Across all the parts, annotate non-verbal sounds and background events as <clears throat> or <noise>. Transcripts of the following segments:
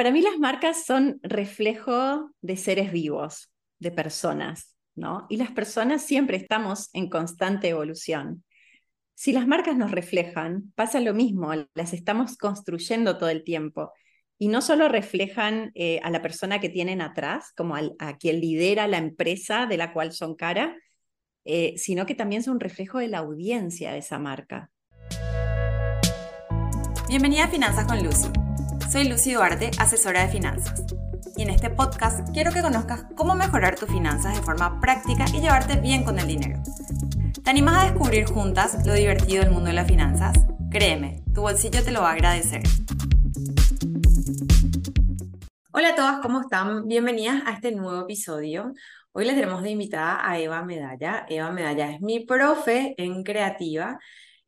para mí las marcas son reflejo de seres vivos, de personas, ¿no? Y las personas siempre estamos en constante evolución. Si las marcas nos reflejan, pasa lo mismo, las estamos construyendo todo el tiempo. Y no solo reflejan eh, a la persona que tienen atrás, como a quien lidera la empresa de la cual son cara, eh, sino que también son un reflejo de la audiencia de esa marca. Bienvenida a Finanzas con Lucy soy Lucy Duarte, asesora de finanzas. Y en este podcast quiero que conozcas cómo mejorar tus finanzas de forma práctica y llevarte bien con el dinero. ¿Te animas a descubrir juntas lo divertido del mundo de las finanzas? Créeme, tu bolsillo te lo va a agradecer. Hola a todas, ¿cómo están? Bienvenidas a este nuevo episodio. Hoy les tenemos de invitada a Eva Medalla. Eva Medalla es mi profe en creativa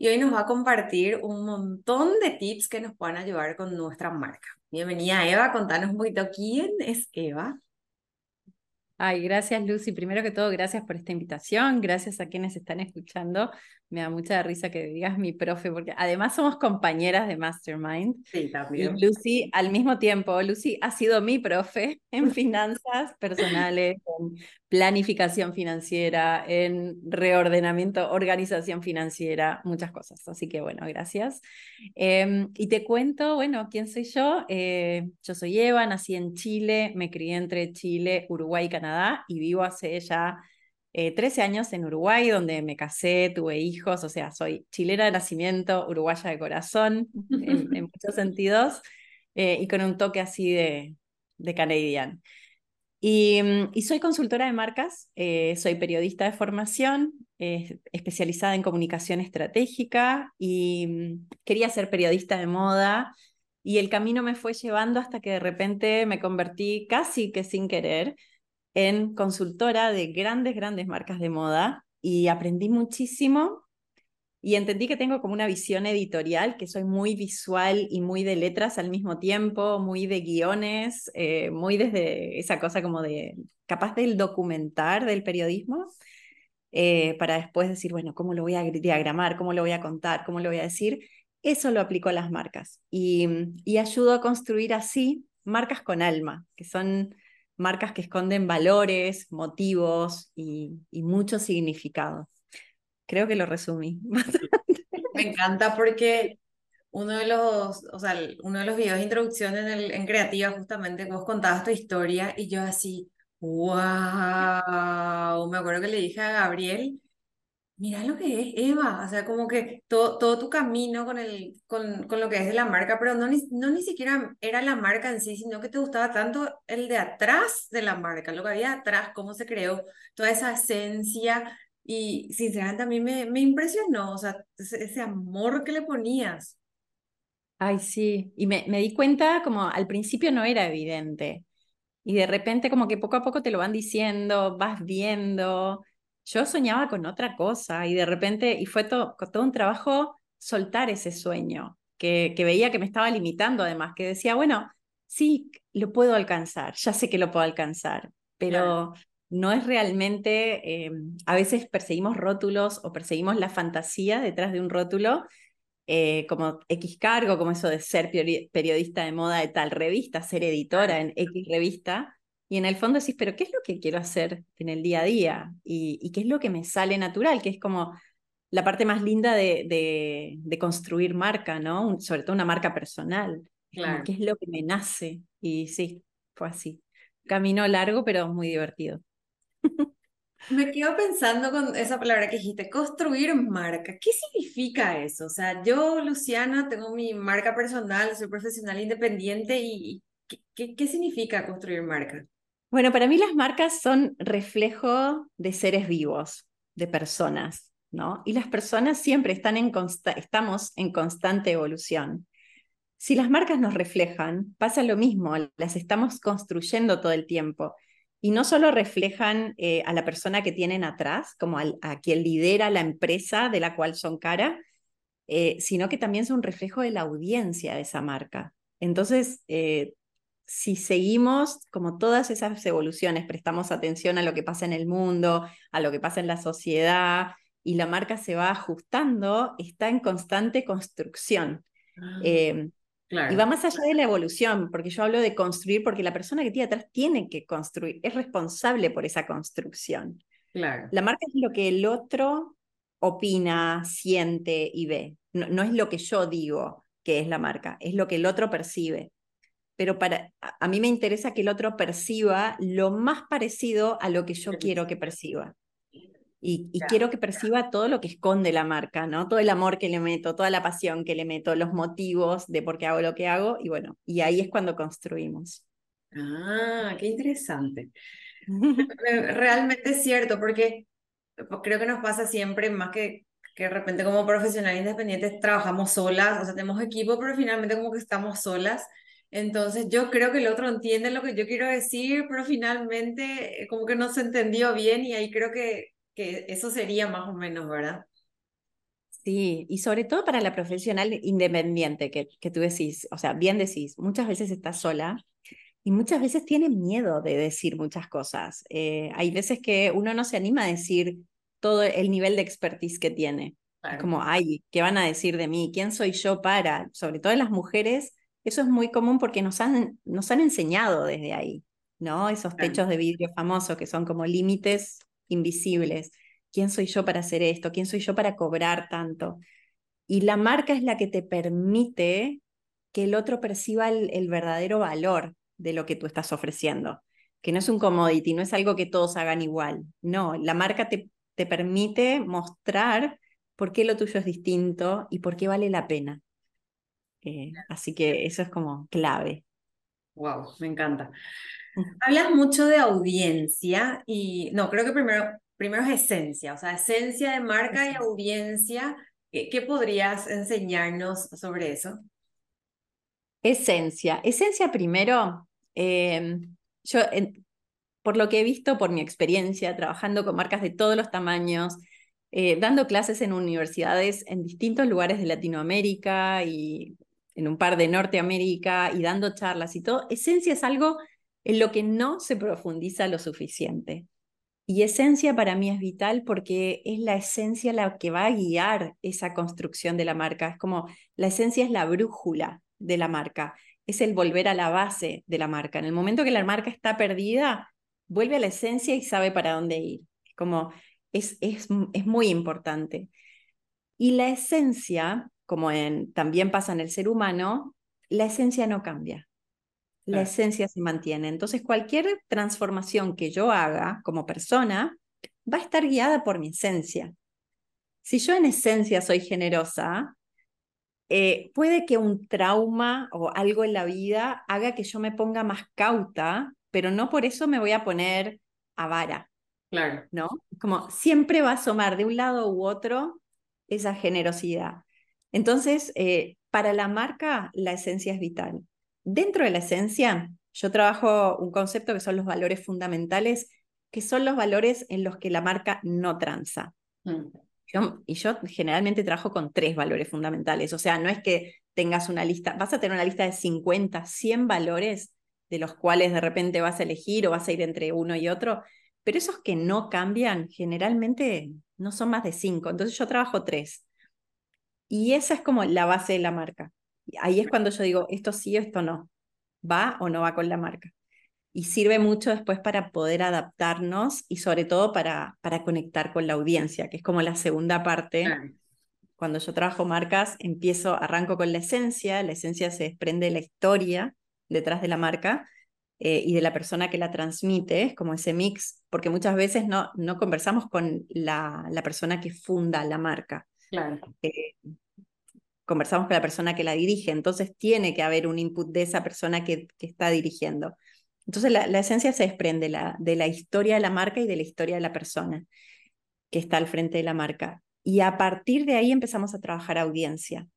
y hoy nos va a compartir un montón de tips que nos puedan ayudar con nuestra marca. Bienvenida Eva, contanos un poquito quién es Eva. Ay, gracias Lucy. Primero que todo, gracias por esta invitación, gracias a quienes están escuchando me da mucha risa que digas mi profe, porque además somos compañeras de Mastermind. Sí, también. Y Lucy, al mismo tiempo, Lucy ha sido mi profe <laughs> en finanzas personales, en planificación financiera, en reordenamiento, organización financiera, muchas cosas. Así que bueno, gracias. Em, y te cuento, bueno, ¿quién soy yo? Eh, yo soy Eva, nací en Chile, me crié entre Chile, Uruguay y Canadá y vivo hace ya 13 eh, años en Uruguay, donde me casé, tuve hijos, o sea, soy chilena de nacimiento, uruguaya de corazón, en, <laughs> muchos sentidos, eh, y con un toque así de, de canadian. Y, mm, y, soy consultora de marcas, eh, soy periodista de formación, especializada en comunicación estratégica y mm, quería ser periodista de moda. Y el camino me fue llevando hasta que de repente me convertí casi que sin querer en consultora de grandes, grandes marcas de moda y aprendí muchísimo y entendí que tengo como una visión editorial, que soy muy visual y muy de letras al mismo tiempo, muy de guiones, eh, muy desde esa cosa como de capaz del documentar del periodismo, eh, para después decir, bueno, ¿cómo lo voy a diagramar? ¿Cómo lo voy a contar? ¿Cómo lo voy a decir? Eso lo aplico a las marcas y, y ayudo a construir así marcas con alma, que son marcas que esconden valores, motivos y, mucho significado. Creo que lo resumí. <laughs> Me encanta porque uno de los, o sea, uno de los videos de introducción en, el, en Creativa, justamente, vos contabas tu historia y yo así, wow, me acuerdo que le dije a Gabriel, mira lo que es Eva, o sea, como que todo, todo tu camino con, el, con, con lo que es de la marca, pero no ni, no ni siquiera era la marca en sí, sino que te gustaba tanto el de atrás de la marca, lo que había atrás, cómo se creó, toda esa esencia, y sinceramente a mí me, me impresionó, o sea, ese, amor que le ponías. Ay, sí, y me, me di cuenta como al principio no era evidente, y de repente como que poco a poco te lo van diciendo, vas viendo, yo soñaba con otra cosa y de repente, y fue todo, todo un trabajo soltar ese sueño, que, que veía que me estaba limitando además, que decía, bueno, sí, lo puedo alcanzar, ya sé que lo puedo alcanzar, pero no es realmente, eh, a veces perseguimos rótulos o perseguimos la fantasía detrás de un rótulo, eh, como X cargo, como eso de ser periodista de moda de tal revista, ser editora en X revista, y en el fondo decís, pero ¿qué es lo que quiero hacer en el día a día? Y, qué es lo que me sale natural, que es como la parte más linda de, de, construir marca, ¿no? Sobre todo una marca personal. Claro. ¿Qué es lo que me nace? Y sí, fue así. Camino largo, pero muy divertido. <laughs> Me quedo pensando con esa palabra que dijiste, construir marca. ¿Qué significa eso? O sea, yo, Luciana, tengo mi marca personal, soy profesional independiente y ¿qué, qué significa construir marca? Bueno, para mí las marcas son reflejo de seres vivos, de personas, ¿no? Y las personas siempre están en estamos en constante evolución. Si las marcas nos reflejan, pasa lo mismo, las estamos construyendo todo el tiempo. Y no solo reflejan eh, a la persona que tienen atrás, como a quien lidera la empresa de la cual son cara, eh, sino que también son reflejo de la audiencia de esa marca. Entonces, eh, si seguimos como todas esas evoluciones, prestamos atención a lo que pasa en el mundo, a lo que pasa en la sociedad, y la marca se va ajustando, está en constante construcción. Ah, em, Y va más allá de la evolución, porque yo hablo de construir, porque la persona que tiene atrás tiene que construir, es responsable por esa construcción. Claro. La marca es lo que el otro opina, siente y ve. No, es lo que yo digo que es la marca, es lo que el otro percibe. Pero para, a mí me interesa que el otro perciba lo más parecido a lo que yo quiero que perciba. Y, quiero que perciba todo lo que esconde la marca, ¿no? Todo el amor que le meto, toda la pasión que le meto, los motivos de por qué hago lo que hago, y bueno, y ahí es cuando construimos. Ah, qué interesante. <laughs> Realmente es cierto, porque creo que nos pasa siempre, más que, que de repente como profesionales independientes trabajamos solas, o sea, tenemos equipo, pero finalmente como que estamos solas. Entonces yo creo que el otro entiende lo que yo quiero decir, pero finalmente eh, como que no se entendió bien y ahí creo que que eso sería más o menos, ¿verdad? Sí, y sobre todo para la profesional independiente que, que tú decís, o sea, bien decís, muchas veces está sola y muchas veces tiene miedo de decir muchas cosas. Eh, hay veces que uno no se anima a decir todo el nivel de expertise que tiene. como, ay, ¿qué van a decir de mí? ¿Quién soy yo para? Sobre todo en las mujeres, eso es muy común porque nos han, nos han enseñado desde ahí, ¿no? Esos techos de vidrio famosos que son como límites invisibles. ¿Quién soy yo para hacer esto? ¿Quién soy yo para cobrar tanto? Y la marca es la que te permite que el otro perciba el, verdadero valor de lo que tú estás ofreciendo, que no es un commodity, no es algo que todos hagan igual. No, la marca te, te permite mostrar por qué lo tuyo es distinto y por qué vale la pena. Eh, así que eso es como clave. Wow, me encanta. Hablas mucho de audiencia y no, creo que primero, primero es esencia, o sea, esencia de marca y audiencia. ¿Qué, podrías enseñarnos sobre eso? Esencia. Esencia primero, em, yo por lo que he visto, por mi experiencia, trabajando con marcas de todos los tamaños, eh, dando clases en universidades en distintos lugares de Latinoamérica y en un par de Norteamérica y dando charlas y todo, esencia es algo en lo que no se profundiza lo suficiente. Y esencia para mí es vital porque es la esencia la que va a guiar esa construcción de la marca. Es como la esencia es la brújula de la marca, es el volver a la base de la marca. En el momento que la marca está perdida, vuelve a la esencia y sabe para dónde ir. Es como es, es, es muy importante. Y la esencia, como en, también pasa en el ser humano, la esencia no cambia la esencia se mantiene. Entonces, cualquier transformación que yo haga como persona va a estar guiada por mi esencia. Si yo en esencia soy generosa, eh, puede que un trauma o algo en la vida haga que yo me ponga más cauta, pero no por eso me voy a poner avara. Claro. ¿No? Como siempre va a asomar de un lado u otro esa generosidad. Entonces, eh, para la marca, la esencia es vital. Dentro de la esencia, yo trabajo un concepto que son los valores fundamentales, que son los valores en los que la marca no tranza. Mm. y yo generalmente trabajo con tres valores fundamentales, o sea, no es que tengas una lista, vas a tener una lista de 50, 100 valores de los cuales de repente vas a elegir o vas a ir entre uno y otro, pero esos que no cambian generalmente no son más de cinco, entonces yo trabajo tres. Y esa es como la base de la marca. Ahí es cuando yo digo, esto sí o esto no, va o no va con la marca. Y sirve mucho después para poder adaptarnos y sobre todo para, para conectar con la audiencia, que es como la segunda parte. Cuando yo trabajo marcas, empiezo, arranco con la esencia, la esencia se desprende de la historia detrás de la marca eh, y de la persona que la transmite, es como ese mix, porque muchas veces no, no conversamos con la, la persona que funda la marca. Claro. Eh, conversamos con la persona que la dirige, entonces tiene que haber un input de esa persona que, que está dirigiendo. Entonces la, esencia se desprende la, de la historia de la marca y de la historia de la persona que está al frente de la marca. Y a partir de ahí empezamos a trabajar audiencia.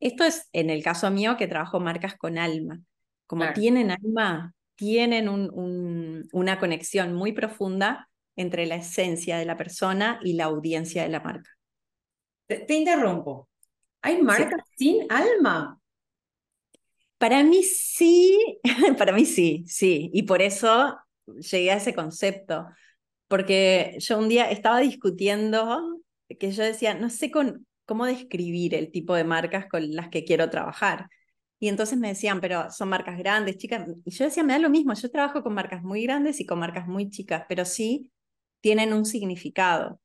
Esto es en el caso mío que trabajo marcas con alma. Como tienen alma, tienen un, una conexión muy profunda entre la esencia de la persona y la audiencia de la marca. te interrumpo. ¿Hay marcas sin alma? Para mí sí, <laughs> para mí sí, sí. Y por eso llegué a ese concepto. Porque yo un día estaba discutiendo que yo decía, no sé con, cómo describir el tipo de marcas con las que quiero trabajar. Y entonces me decían, pero son marcas grandes, chicas. Y yo decía, me da lo mismo, yo trabajo con marcas muy grandes y con marcas muy chicas, pero sí tienen un significado.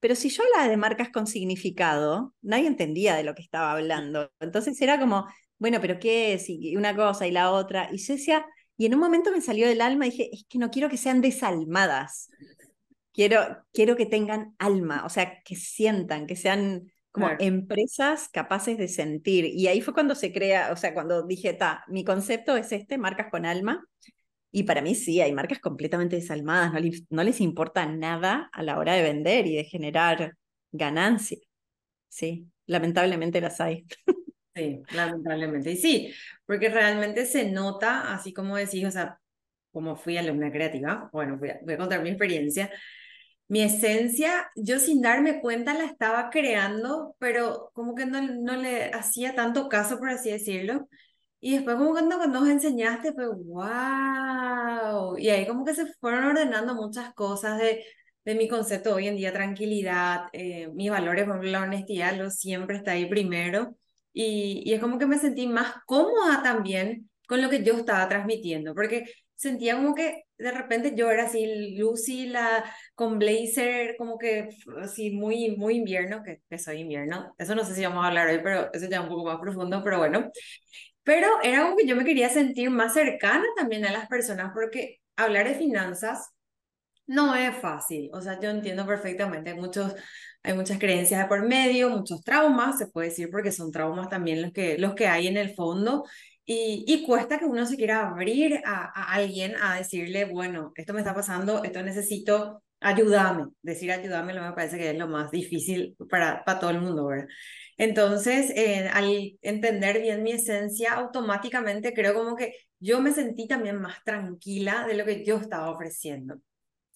Pero si yo hablaba de marcas con significado, nadie entendía de lo que estaba hablando. Entonces era como, bueno, pero ¿qué es? Y una cosa y la otra. Y yo decía, y en un momento me salió del alma y dije, es que no quiero que sean desalmadas. Quiero, quiero que tengan alma, o sea, que sientan, que sean como empresas capaces de sentir. Y ahí fue cuando se crea, o sea, cuando dije, ta, mi concepto es este, marcas con alma. Y para mí sí, hay marcas completamente desalmadas, no les, no les importa nada a la hora de vender y de generar ganancia. Sí, lamentablemente las hay. <laughs> Sí, lamentablemente. Y sí, porque realmente se nota, así como decís, o sea, como fui alumna creativa, bueno, voy a, voy a contar mi experiencia. Mi esencia, yo sin darme cuenta la estaba creando, pero como que no, no le hacía tanto caso, por así decirlo. Y después como cuando, cuando nos enseñaste, fue wow. Y ahí como que se fueron ordenando muchas cosas de, de mi concepto hoy en día, tranquilidad, eh, mis valores, por ejemplo, la honestidad, lo siempre está ahí primero. Y, y es como que me sentí más cómoda también con lo que yo estaba transmitiendo, porque sentía como que de repente yo era así, Lucy, la, con blazer, como que así muy, muy invierno, que, que soy invierno, eso no sé si vamos a hablar hoy, pero eso ya un poco más profundo, pero bueno, pero era algo que yo me quería sentir más cercana también a las personas, porque hablar de finanzas no es fácil. O sea, yo entiendo perfectamente, hay, muchos, hay muchas creencias de por medio, muchos traumas, se puede decir, porque son traumas también los que, los que hay en el fondo. Y, y cuesta que uno se quiera abrir a, a alguien a decirle, bueno, esto me está pasando, esto necesito, ayúdame. Decir ayúdame me parece que es lo más difícil para, para todo el mundo, ¿verdad? Entonces, eh, al entender bien mi esencia, automáticamente creo como que yo me sentí también más tranquila de lo que yo estaba ofreciendo.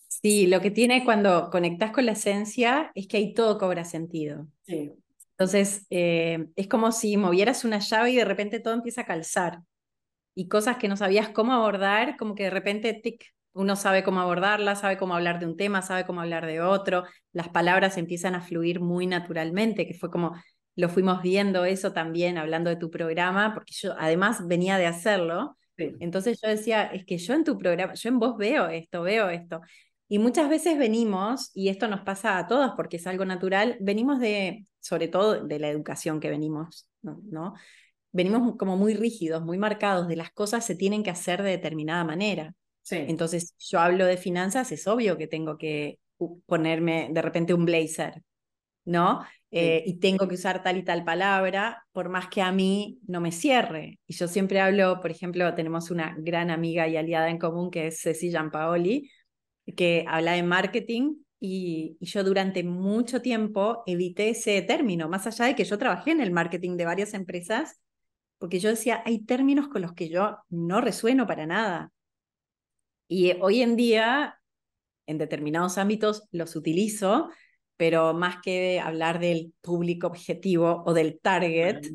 Sí, lo que tiene cuando conectas con la esencia es que ahí todo cobra sentido. Sí. Entonces, eh, es como si movieras una llave y de repente todo empieza a calzar. Y cosas que no sabías cómo abordar, como que de repente, tic, uno sabe cómo abordarla, sabe cómo hablar de un tema, sabe cómo hablar de otro, las palabras empiezan a fluir muy naturalmente, que fue como lo fuimos viendo eso también hablando de tu programa, porque yo además venía de hacerlo. Entonces yo decía, es que yo en tu programa, yo en vos veo esto, veo esto. Y muchas veces venimos, y esto nos pasa a todos porque es algo natural, venimos de, sobre todo de la educación que venimos, ¿no? Venimos como muy rígidos, muy marcados, de las cosas se tienen que hacer de determinada manera. Sí. Entonces, yo hablo de finanzas, es obvio que tengo que ponerme de repente un blazer, ¿no? Eh, y tengo que usar tal y tal palabra, por más que a mí no me cierre. Y yo siempre hablo, por ejemplo, tenemos una gran amiga y aliada en común que es Cecilia Paoli, que habla de marketing y, y, yo durante mucho tiempo evité ese término, más allá de que yo trabajé en el marketing de varias empresas, porque yo decía, hay términos con los que yo no resueno para nada. Y hoy en día, en determinados ámbitos, los utilizo, pero más que hablar del público objetivo o del target,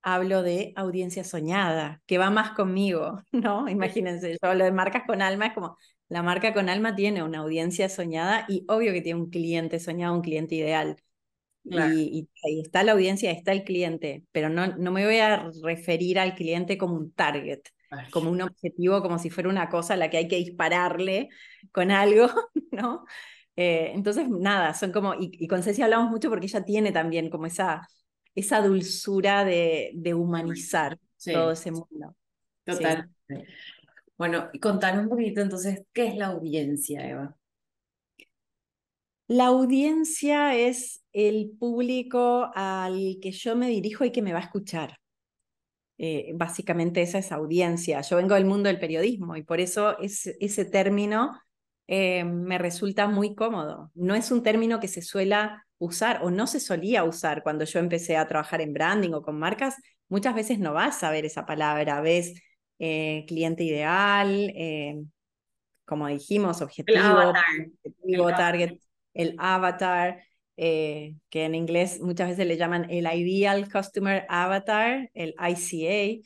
hablo de audiencia soñada, que va más conmigo, <laughs> ¿no? Imagínense, yo hablo de marcas con alma, es como la marca con alma tiene una audiencia soñada y obvio que tiene un cliente soñado, un cliente ideal. Y, ahí está la audiencia, está el cliente, pero no, no me voy a referir al cliente como un target, como un objetivo, como si fuera una cosa a la que hay que dispararle con algo, <laughs> ¿no? Eh, entonces, nada, son como, y, con Ceci hablamos mucho porque ella tiene también como esa, esa dulzura de, de humanizar todo ese mundo. Total. Bueno, y contanos un poquito entonces, ¿qué es la audiencia, Eva? La audiencia es el público al que yo me dirijo y que me va a escuchar. Eh, básicamente esa es audiencia. Yo vengo del mundo del periodismo y por eso es, ese término eh, me resulta muy cómodo. No es un término que se suela usar o no se solía usar cuando yo empecé a trabajar en branding o con marcas. Muchas veces no vas a ver esa palabra, ves eh, cliente ideal, como dijimos, objetivo, objetivo target, el avatar, que en inglés muchas veces le llaman el Ideal Customer Avatar, el ICA.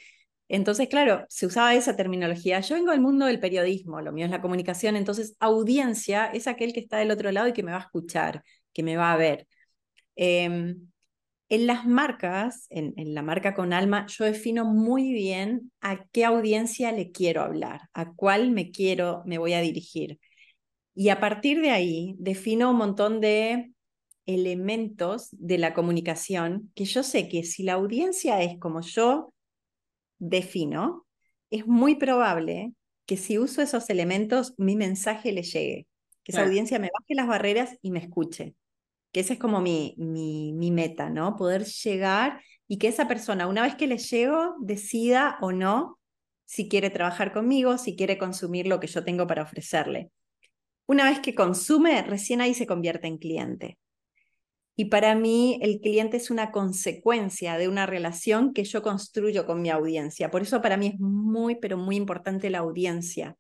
Entonces, claro, se usaba esa terminología. Yo vengo del mundo del periodismo, lo mío es la comunicación, entonces audiencia es aquel que está del otro lado y que me va a escuchar, que me va a ver. Em, En las marcas, en, la marca con alma, yo defino muy bien a qué audiencia le quiero hablar, a cuál me quiero, me voy a dirigir. Y a partir de ahí defino un montón de elementos de la comunicación que yo sé que si la audiencia es como yo defino, es muy probable que si uso esos elementos mi mensaje le llegue, que esa audiencia me baje las barreras y me escuche que esa es como mi, mi, mi, meta, ¿no? Poder llegar y que esa persona, una vez que le llego, decida o no si quiere trabajar conmigo, si quiere consumir lo que yo tengo para ofrecerle. Una vez que consume, recién ahí se convierte en cliente. Y para mí el cliente es una consecuencia de una relación que yo construyo con mi audiencia. Por eso para mí es muy, pero muy importante la audiencia.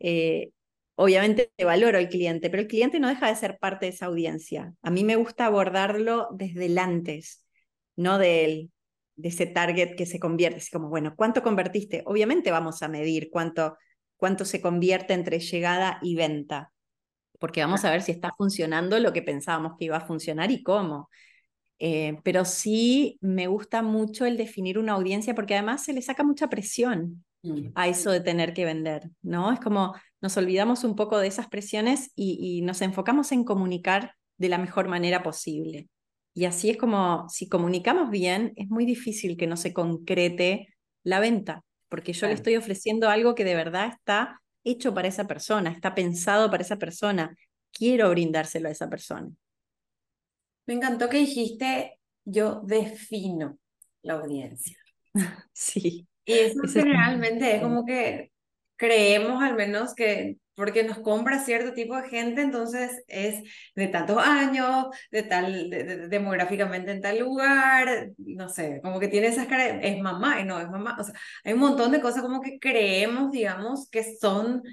Eh, obviamente valoro al cliente, pero el cliente no deja de ser parte de esa audiencia. A mí me gusta abordarlo desde el antes, no de, de ese target que se convierte. Así como, bueno, ¿cuánto convertiste? Obviamente vamos a medir cuánto, cuánto se convierte entre llegada y venta, porque vamos a ver si está funcionando lo que pensábamos que iba a funcionar y cómo. Eh, pero sí me gusta mucho el definir una audiencia porque además se le saca mucha presión mm. a eso de tener que vender, ¿no? Es como, nos olvidamos un poco de esas presiones y, nos enfocamos en comunicar de la mejor manera posible. Y así es como, si comunicamos bien, es muy difícil que no se concrete la venta, porque yo le estoy ofreciendo algo que de verdad está hecho para esa persona, está pensado para esa persona. Quiero brindárselo a esa persona. Me encantó que dijiste, yo defino la audiencia. <laughs> Sí. Y eso generalmente es como que creemos al menos que porque nos compra cierto tipo de gente, entonces es de tantos años, de tal, demográficamente en tal lugar, no sé, como que tiene esas caras, es mamá y no es mamá, o sea, hay un montón de cosas como que creemos, digamos, que son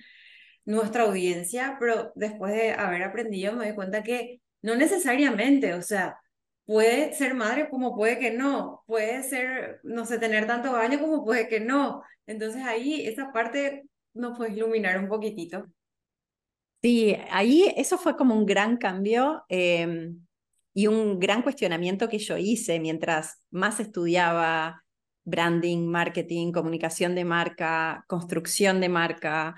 nuestra audiencia, pero después de haber aprendido me doy cuenta que no necesariamente, o sea, puede ser madre como puede que no, puede ser, no sé, tener tantos años como puede que no. Entonces ahí esa parte ¿Nos puedes iluminar un poquitito? Sí, ahí eso fue como un gran cambio em, y un gran cuestionamiento que yo hice mientras más estudiaba branding, marketing, comunicación de marca, construcción de marca,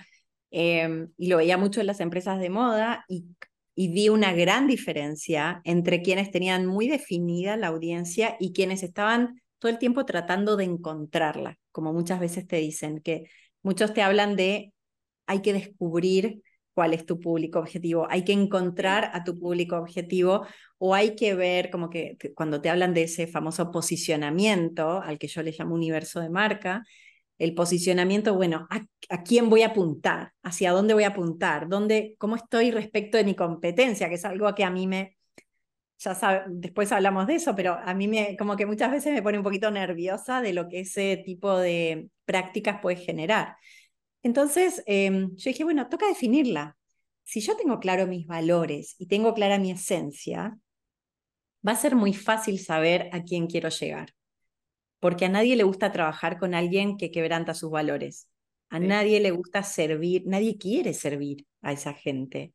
em, y lo veía mucho en las empresas de moda y, y vi una gran diferencia entre quienes tenían muy definida la audiencia y quienes estaban todo el tiempo tratando de encontrarla, como muchas veces te dicen, que Muchos te hablan de hay que descubrir cuál es tu público objetivo, hay que encontrar a tu público objetivo o hay que ver como que cuando te hablan de ese famoso posicionamiento, al que yo le llamo universo de marca, el posicionamiento, bueno, ¿a, quién voy a apuntar? ¿Hacia dónde voy a apuntar? ¿Dónde, ¿Cómo estoy respecto de mi competencia? Que es algo que a mí me, ya sabe, después hablamos de eso, pero a mí me, como que muchas veces me pone un poquito nerviosa de lo que ese tipo de prácticas puede generar. Entonces, em, yo dije, bueno, toca definirla. Si yo tengo claro mis valores y tengo clara mi esencia, va a ser muy fácil saber a quién quiero llegar. Porque a nadie le gusta trabajar con alguien que quebranta sus valores. A nadie le gusta servir, nadie quiere servir a esa gente.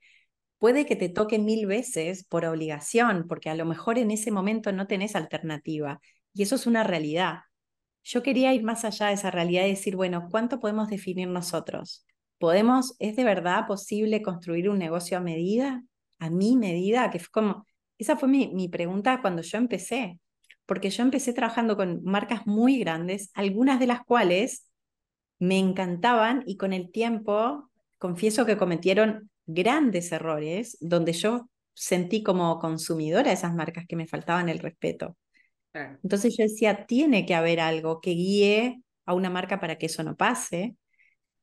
Puede que te toque mil veces por obligación, porque a lo mejor en ese momento no tenés alternativa. Y eso es una realidad. Yo quería ir más allá de esa realidad y decir, bueno, ¿cuánto podemos definir nosotros? ¿Podemos, es de verdad posible construir un negocio a medida? ¿A mi medida? Que fue como, esa fue mi, mi pregunta cuando yo empecé, porque yo empecé trabajando con marcas muy grandes, algunas de las cuales me encantaban y con el tiempo confieso que cometieron grandes errores donde yo sentí como consumidora esas marcas que me faltaban el respeto. Entonces yo decía, tiene que haber algo que guíe a una marca para que eso no pase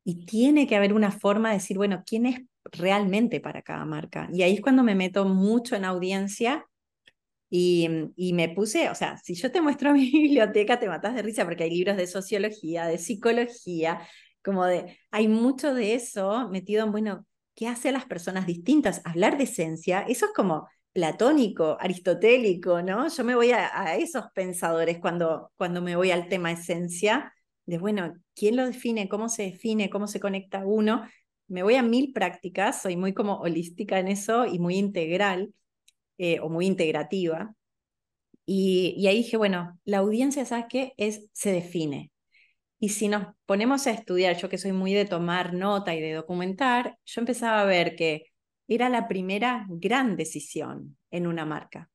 y tiene que haber una forma de decir, bueno, ¿quién es realmente para cada marca? Y ahí es cuando me meto mucho en audiencia y, y, me puse, o sea, si yo te muestro <laughs> mi biblioteca, te matas de risa porque hay libros de sociología, de psicología, como de, hay mucho de eso metido en, bueno, ¿qué hace a las personas distintas? Hablar de esencia, eso es como platónico, aristotélico, ¿no? Yo me voy a, esos pensadores cuando, cuando me voy al tema esencia, de, bueno, ¿quién lo define? ¿Cómo se define? ¿Cómo se conecta uno? Me voy a mil prácticas, soy muy como holística en eso y muy integral eh, o muy integrativa. Y, ahí dije, bueno, la audiencia, ¿sabes qué? Es, se define. Y si nos ponemos a estudiar, yo que soy muy de tomar nota y de documentar, yo empezaba a ver que era la primera gran decisión en una marca.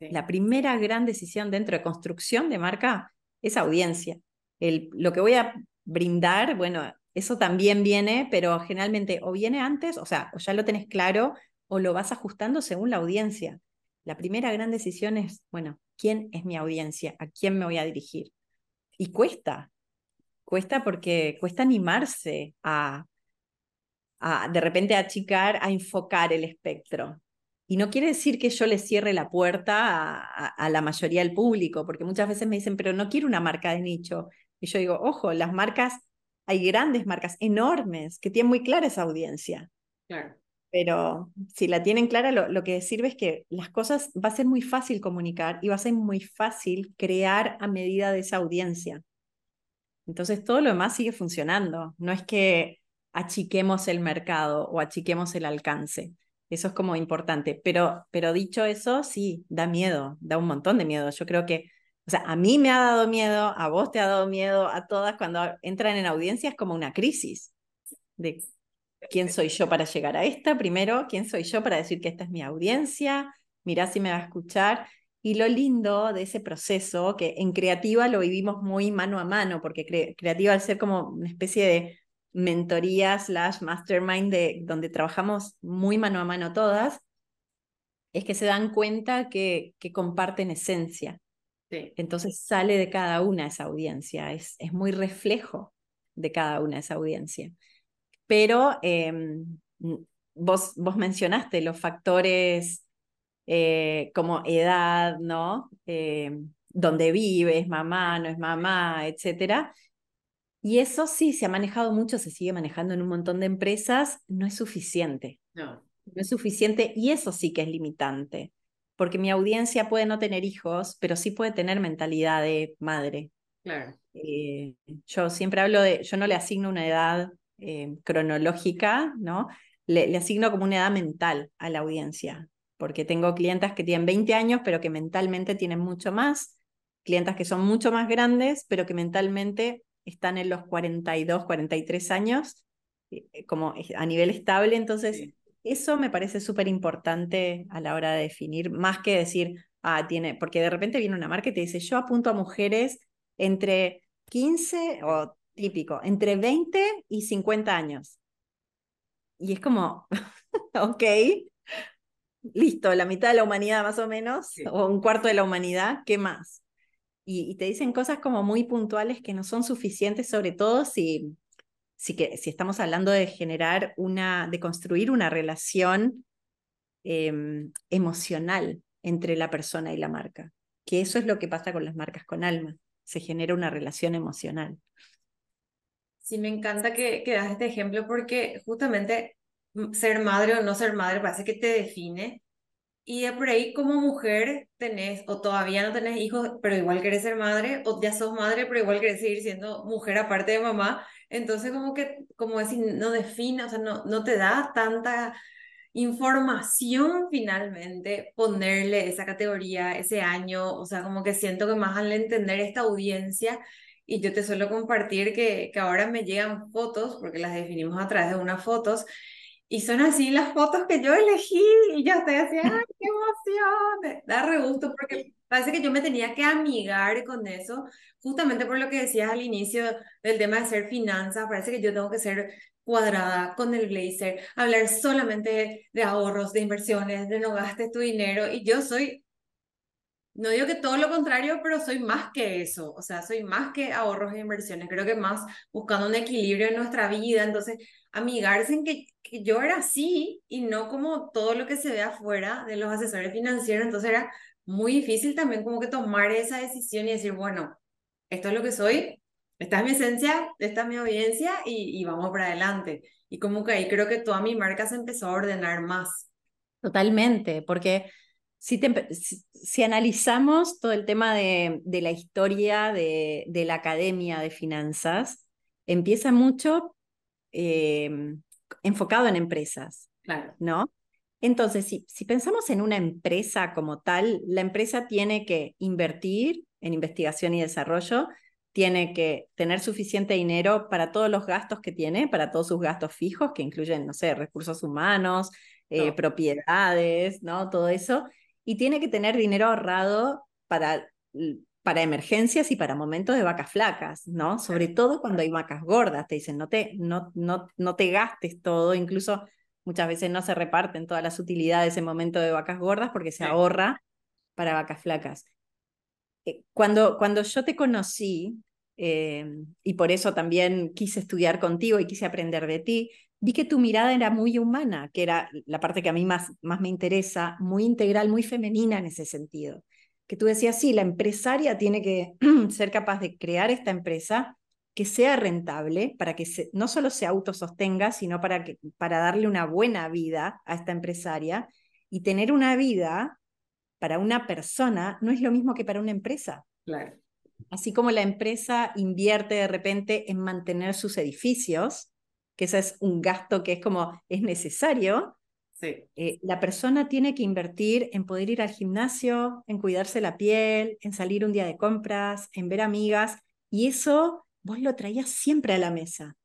La primera gran decisión dentro de construcción de marca es audiencia. El, lo que voy a brindar, bueno, eso también viene, pero generalmente o viene antes, o sea, o ya lo tenés claro, o lo vas ajustando según la audiencia. La primera gran decisión es, bueno, ¿quién es mi audiencia? ¿A quién me voy a dirigir? Y cuesta, cuesta porque cuesta animarse a, a de repente achicar, a enfocar el espectro. Y no quiere decir que yo le cierre la puerta a, a, la mayoría del público, porque muchas veces me dicen, pero no quiero una marca de nicho. Y yo digo, ojo, las marcas, hay grandes marcas enormes que tienen muy clara esa audiencia. Claro. Pero si la tienen clara, lo, lo, que sirve es que las cosas va a ser muy fácil comunicar y va a ser muy fácil crear a medida de esa audiencia. Entonces todo lo demás sigue funcionando. No es que achiquemos el mercado o achiquemos el alcance. Eso es como importante. Pero, pero dicho eso, sí, da miedo, da un montón de miedo. Yo creo que, o sea, a mí me ha dado miedo, a vos te ha dado miedo, a todas cuando entran en audiencias como una crisis de quién soy yo para llegar a esta primero, quién soy yo para decir que esta es mi audiencia, mirá si me va a escuchar. Y lo lindo de ese proceso, que en creativa lo vivimos muy mano a mano, porque creativa al ser como una especie de mentoría slash mastermind de, donde trabajamos muy mano a mano todas, es que se dan cuenta que, que comparten esencia. Entonces sale de cada una esa audiencia, es, es muy reflejo de cada una esa audiencia. Pero em, vos, vos mencionaste los factores eh, como edad, ¿no? Eh, donde vives, mamá, no es mamá, etcétera. Y eso sí, se ha manejado mucho, se sigue manejando en un montón de empresas, no es suficiente. No. No es suficiente y eso sí que es limitante, porque mi audiencia puede no tener hijos, pero sí puede tener mentalidad de madre. Claro. Eh, yo siempre hablo de, yo no le asigno una edad cronológica, ¿no? Le, le, asigno como una edad mental a la audiencia porque tengo clientas que tienen 20 años, pero que mentalmente tienen mucho más, clientas que son mucho más grandes, pero que mentalmente están en los 42, 43 años, eh, como a nivel estable. Entonces, eso me parece súper importante a la hora de definir, más que decir, ah, tiene, porque de repente viene una marca y te dice, yo apunto a mujeres entre 15 o típico, entre 20 y 50 años. Y es como, <laughs> ok, listo, la mitad de la humanidad más o menos, o un cuarto de la humanidad, ¿qué más? Y, te dicen cosas como muy puntuales que no son suficientes, sobre todo si, si, que, si estamos hablando de generar una, de construir una relación em, emocional entre la persona y la marca, que eso es lo que pasa con las marcas con alma, se genera una relación emocional. Sí, me encanta que, que das este ejemplo porque justamente ser madre o no ser madre parece que te define. Y de por ahí como mujer tenés, o todavía no tenés hijos, pero igual querés ser madre, o ya sos madre, pero igual querés seguir siendo mujer aparte de mamá. Entonces como que, como decir, no define, o sea, no, no te da tanta información finalmente ponerle esa categoría, ese año, o sea, como que siento que más al entender esta audiencia, y yo te suelo compartir que, que ahora me llegan fotos, porque las definimos a través de unas fotos, y son así las fotos que yo elegí y yo estoy así, ¡ay, qué emoción! Da re gusto porque parece que yo me tenía que amigar con eso, justamente por lo que decías al inicio del tema de ser finanzas, parece que yo tengo que ser cuadrada con el blazer, hablar solamente de ahorros, de inversiones, de no gastes tu dinero y yo soy no digo que todo lo contrario, pero soy más que eso, o sea, soy más que ahorros e inversiones, creo que más buscando un equilibrio en nuestra vida, entonces amigarse en que, que yo era así y no como todo lo que se ve afuera de los asesores financieros, entonces era muy difícil también como que tomar esa decisión y decir, bueno, esto es lo que soy, esta es mi esencia, esta es mi audiencia y, y vamos para adelante. Y como que ahí creo que toda mi marca se empezó a ordenar más. Totalmente, porque si, si, analizamos todo el tema de, de la historia de, de, la academia de finanzas, empieza mucho eh, enfocado en empresas, claro. ¿no? Entonces, si, si pensamos en una empresa como tal, la empresa tiene que invertir en investigación y desarrollo, tiene que tener suficiente dinero para todos los gastos que tiene, para todos sus gastos fijos, que incluyen, no sé, recursos humanos, eh, propiedades, ¿no? Todo eso. Y tiene que tener dinero ahorrado para, para emergencias y para momentos de vacas flacas, ¿no? Sobre todo cuando hay vacas gordas, te dicen, no te, no, no, no te gastes todo, incluso muchas veces no se reparten todas las utilidades en momento de vacas gordas porque se ahorra para vacas flacas. Eh, cuando, cuando yo te conocí, eh, y por eso también quise estudiar contigo y quise aprender de ti, vi que tu mirada era muy humana, que era la parte que a mí más, más me interesa, muy integral, muy femenina en ese sentido. Que tú decías, sí, la empresaria tiene que <clears throat> ser capaz de crear esta empresa que sea rentable, para que no solo se autosostenga, sino para, que, para darle una buena vida a esta empresaria. Y tener una vida para una persona no es lo mismo que para una empresa. Claro. Así como la empresa invierte de repente en mantener sus edificios, que ese es un gasto que es como es necesario, Eh, la persona tiene que invertir en poder ir al gimnasio, en cuidarse la piel, en salir un día de compras, en ver amigas, y eso vos lo traías siempre a la mesa.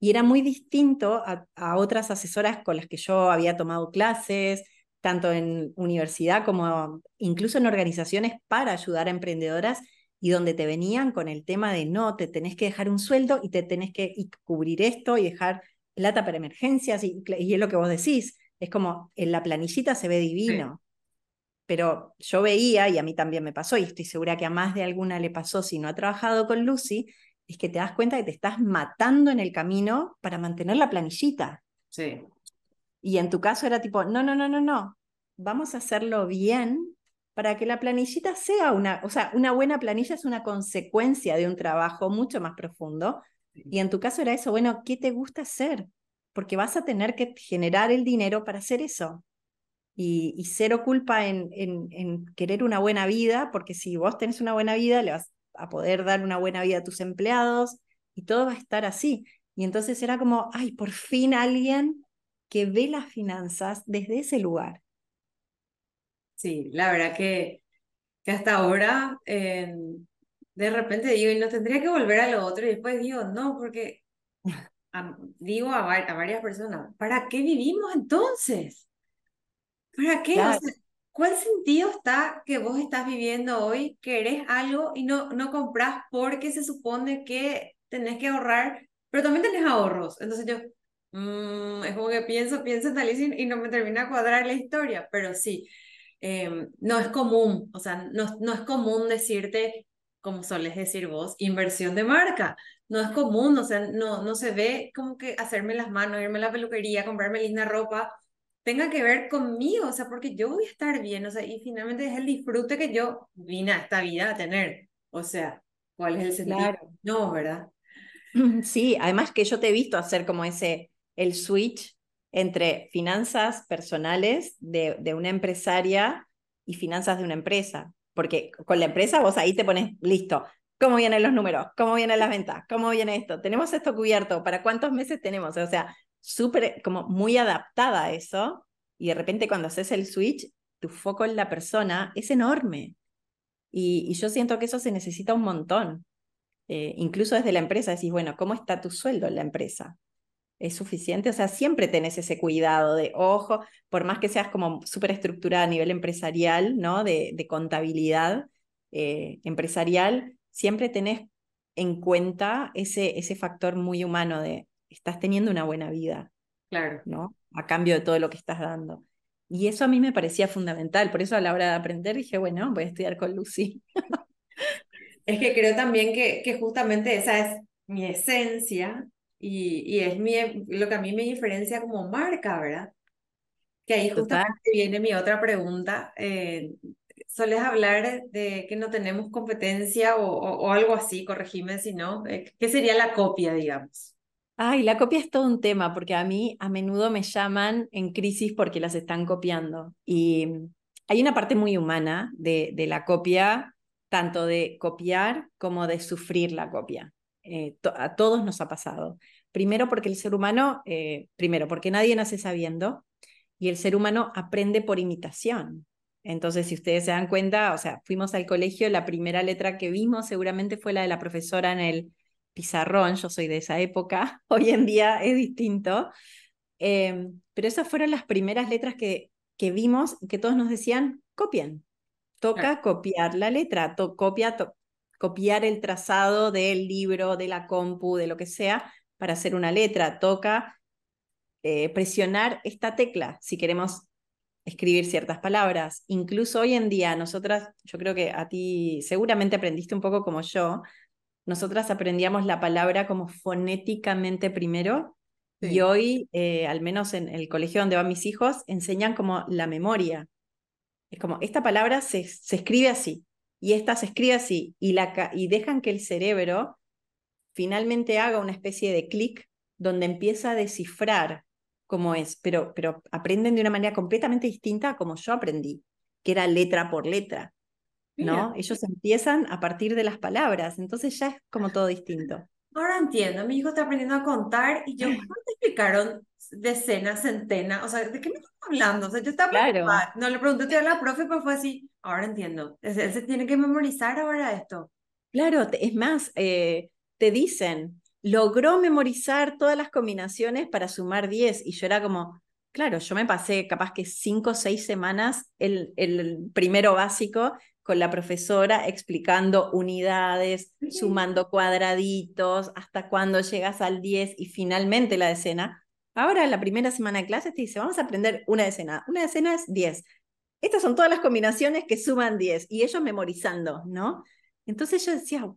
Y era muy distinto a, otras asesoras con las que yo había tomado clases, tanto en universidad como incluso en organizaciones para ayudar a emprendedoras y donde te venían con el tema de no, te tenés que dejar un sueldo y te tenés que cubrir esto y dejar plata para emergencias y, es lo que vos decís, es como en la planillita se ve divino. Pero yo veía, y a mí también me pasó, y estoy segura que a más de alguna le pasó si no ha trabajado con Lucy, es que te das cuenta que te estás matando en el camino para mantener la planillita. Sí. Y en tu caso era tipo, no, no, no, no, no, vamos a hacerlo bien para que la planillita sea una, o sea, una buena planilla es una consecuencia de un trabajo mucho más profundo. Y en tu caso era eso, bueno, ¿qué te gusta hacer? Porque vas a tener que generar el dinero para hacer eso. Y, y cero culpa en, en, en, querer una buena vida, porque si vos tenés una buena vida, le vas a poder dar una buena vida a tus empleados y todo va a estar así. Y entonces era como, ay, por fin alguien que ve las finanzas desde ese lugar. Sí, la verdad que, que hasta ahora eh, de repente digo, y no tendría que volver a lo otro, y después digo, no, porque digo a, varias personas, ¿para qué vivimos entonces? ¿Para qué? ¿Cuál sentido está que vos estás viviendo hoy, que eres algo y no, no compras porque se supone que tenés que ahorrar, pero también tenés ahorros? Entonces yo, mm, es como que pienso, pienso en tal y no me termina a cuadrar la historia, pero sí. Em, no es común, o sea, no, no es común decirte, como soles decir vos, inversión de marca. No es común, o sea, no, no se ve como que hacerme las manos, irme a la peluquería, comprarme linda ropa, tenga que ver conmigo, o sea, porque yo voy a estar bien, o sea, y finalmente es el disfrute que yo vine a esta vida a tener. O sea, ¿cuál es el sentido? No, ¿verdad? <laughs> Sí, además que yo te he visto hacer como ese, el switch entre finanzas personales de, de, una empresaria y finanzas de una empresa. Porque con la empresa vos ahí te pones, listo, ¿cómo vienen los números? ¿Cómo vienen las ventas? ¿Cómo viene esto? ¿Tenemos esto cubierto? ¿Para cuántos meses tenemos? O sea, súper, como muy adaptada a eso. Y de repente cuando haces el switch, tu foco en la persona es enorme. Y, y yo siento que eso se necesita un montón. Eh, incluso desde la empresa decís, bueno, ¿cómo está tu sueldo en la empresa? es suficiente. O sea, siempre tenés ese cuidado de, ojo, por más que seas como súper estructurada a nivel empresarial, ¿no? De, de contabilidad eh, empresarial, siempre tenés en cuenta ese, ese factor muy humano de, estás teniendo una buena vida. Claro. ¿No? A cambio de todo lo que estás dando. Y eso a mí me parecía fundamental, por eso a la hora de aprender dije, bueno, voy a estudiar con Lucy. <laughs> es que creo también que, que justamente esa es mi esencia y, y es mi, lo que a mí me diferencia como marca, ¿verdad? Que ahí justamente viene mi otra pregunta. Eh, ¿Soles hablar de que no tenemos competencia o, o, algo así? Corregime si no. Eh, ¿Qué sería la copia, digamos? Ay, la copia es todo un tema, porque a mí a menudo me llaman en crisis porque las están copiando. Y hay una parte muy humana de, de la copia, tanto de copiar como de sufrir la copia. Eh, a todos nos ha pasado. Primero porque el ser humano, eh, primero porque nadie nace sabiendo y el ser humano aprende por imitación. Entonces, si ustedes se dan cuenta, o sea, fuimos al colegio, la primera letra que vimos seguramente fue la de la profesora en el pizarrón, yo soy de esa época, <laughs> hoy en día es distinto, em, pero esas fueron las primeras letras que, que vimos y que todos nos decían, copien, toca copiar la letra, copia, copiar el trazado del libro, de la compu, de lo que sea, para hacer una letra, toca eh, presionar esta tecla si queremos escribir ciertas palabras. Incluso hoy en día, nosotras, yo creo que a ti seguramente aprendiste un poco como yo, nosotras aprendíamos la palabra como fonéticamente primero y hoy, eh, al menos en el colegio donde van mis hijos, enseñan como la memoria. Es como, esta palabra se, se escribe así y esta se escribe así y, la, y dejan que el cerebro finalmente haga una especie de clic donde empieza a descifrar cómo es, pero, pero aprenden de una manera completamente distinta a como yo aprendí, que era letra por letra. ¿no? Ellos empiezan a partir de las palabras, entonces ya es como todo distinto. Ahora entiendo, mi hijo está aprendiendo a contar y yo, ¿cómo te explicaron decenas, centenas? O sea, ¿de qué me estás hablando? O sea, yo estaba claro. no le pregunté a la profe, pero fue así, ahora entiendo, él se tiene que memorizar ahora esto. Claro, es más, eh, te dicen, logró memorizar todas las combinaciones para sumar 10 y yo era como, claro, yo me pasé capaz que 5 o 6 semanas el, el primero básico con la profesora explicando unidades, sumando cuadraditos, hasta cuando llegas al 10 y finalmente la decena. Ahora, la primera semana de clases te dice, vamos a aprender una decena. Una decena es 10. Estas son todas las combinaciones que suman 10 y ellos memorizando, ¿no? Entonces yo decía,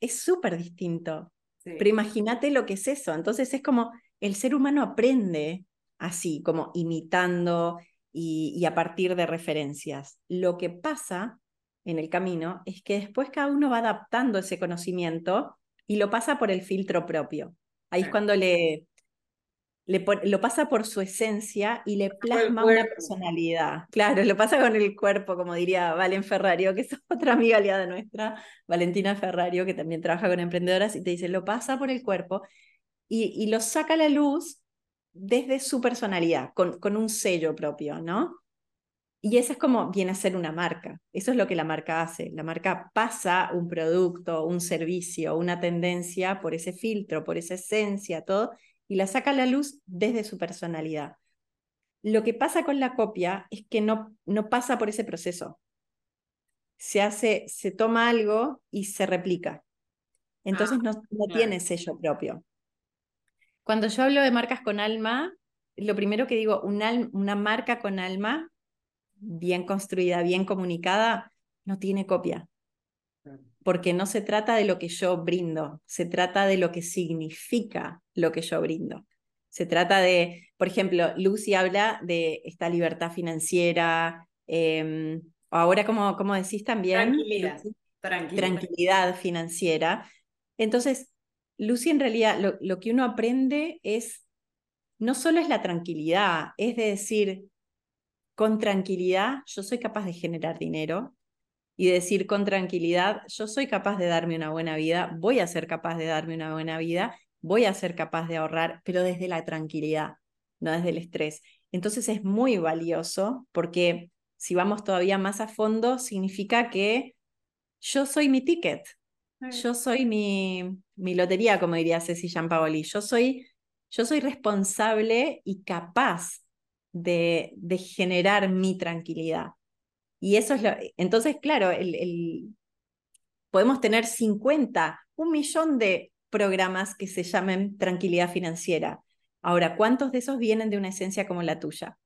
es súper distinto. Pero imagínate lo que es eso. Entonces es como el ser humano aprende así, como imitando y, y a partir de referencias. Lo que pasa en el camino es que después cada uno va adaptando ese conocimiento y lo pasa por el filtro propio. Ahí es cuando le, le, lo pasa por su esencia y le plasma una personalidad. Claro, lo pasa con el cuerpo, como diría Valen Ferrario, que es <laughs> otra amiga aliada nuestra, Valentina Ferrario, que también trabaja con emprendedoras, y te dice, lo pasa por el cuerpo y, y lo saca a la luz desde su personalidad, con, con un sello propio, ¿no? Y eso es como viene a ser una marca. Eso es lo que la marca hace. La marca pasa un producto, un servicio, una tendencia por ese filtro, por esa esencia, todo, y la saca a la luz desde su personalidad. Lo que pasa con la copia es que no, no pasa por ese proceso. Se hace, se toma algo y se replica. Entonces ah, no, tiene sello propio. Cuando yo hablo de marcas con alma, lo primero que digo, una marca con alma bien construida, bien comunicada, no tiene copia. Porque no se trata de lo que yo brindo, se trata de lo que significa lo que yo brindo. Se trata de, por ejemplo, Lucy habla de esta libertad financiera, eh, ahora como, como decís también, tranquilidad, tranquilidad. financiera. Entonces, Lucy en realidad lo, lo que uno aprende es, no solo es la tranquilidad, es de decir, con tranquilidad yo soy capaz de generar dinero y decir con tranquilidad yo soy capaz de darme una buena vida, voy a ser capaz de darme una buena vida, voy a ser capaz de ahorrar, pero desde la tranquilidad, no desde el estrés. Entonces es muy valioso porque si vamos todavía más a fondo, significa que yo soy mi ticket, yo soy mi, mi lotería, como diría Ceci Giampaoli, yo soy, yo soy responsable y capaz de, de generar mi tranquilidad. Y eso es lo, entonces, claro, el, podemos tener 50, un millón de programas que se llamen tranquilidad financiera. Ahora, ¿cuántos de esos vienen de una esencia como la tuya?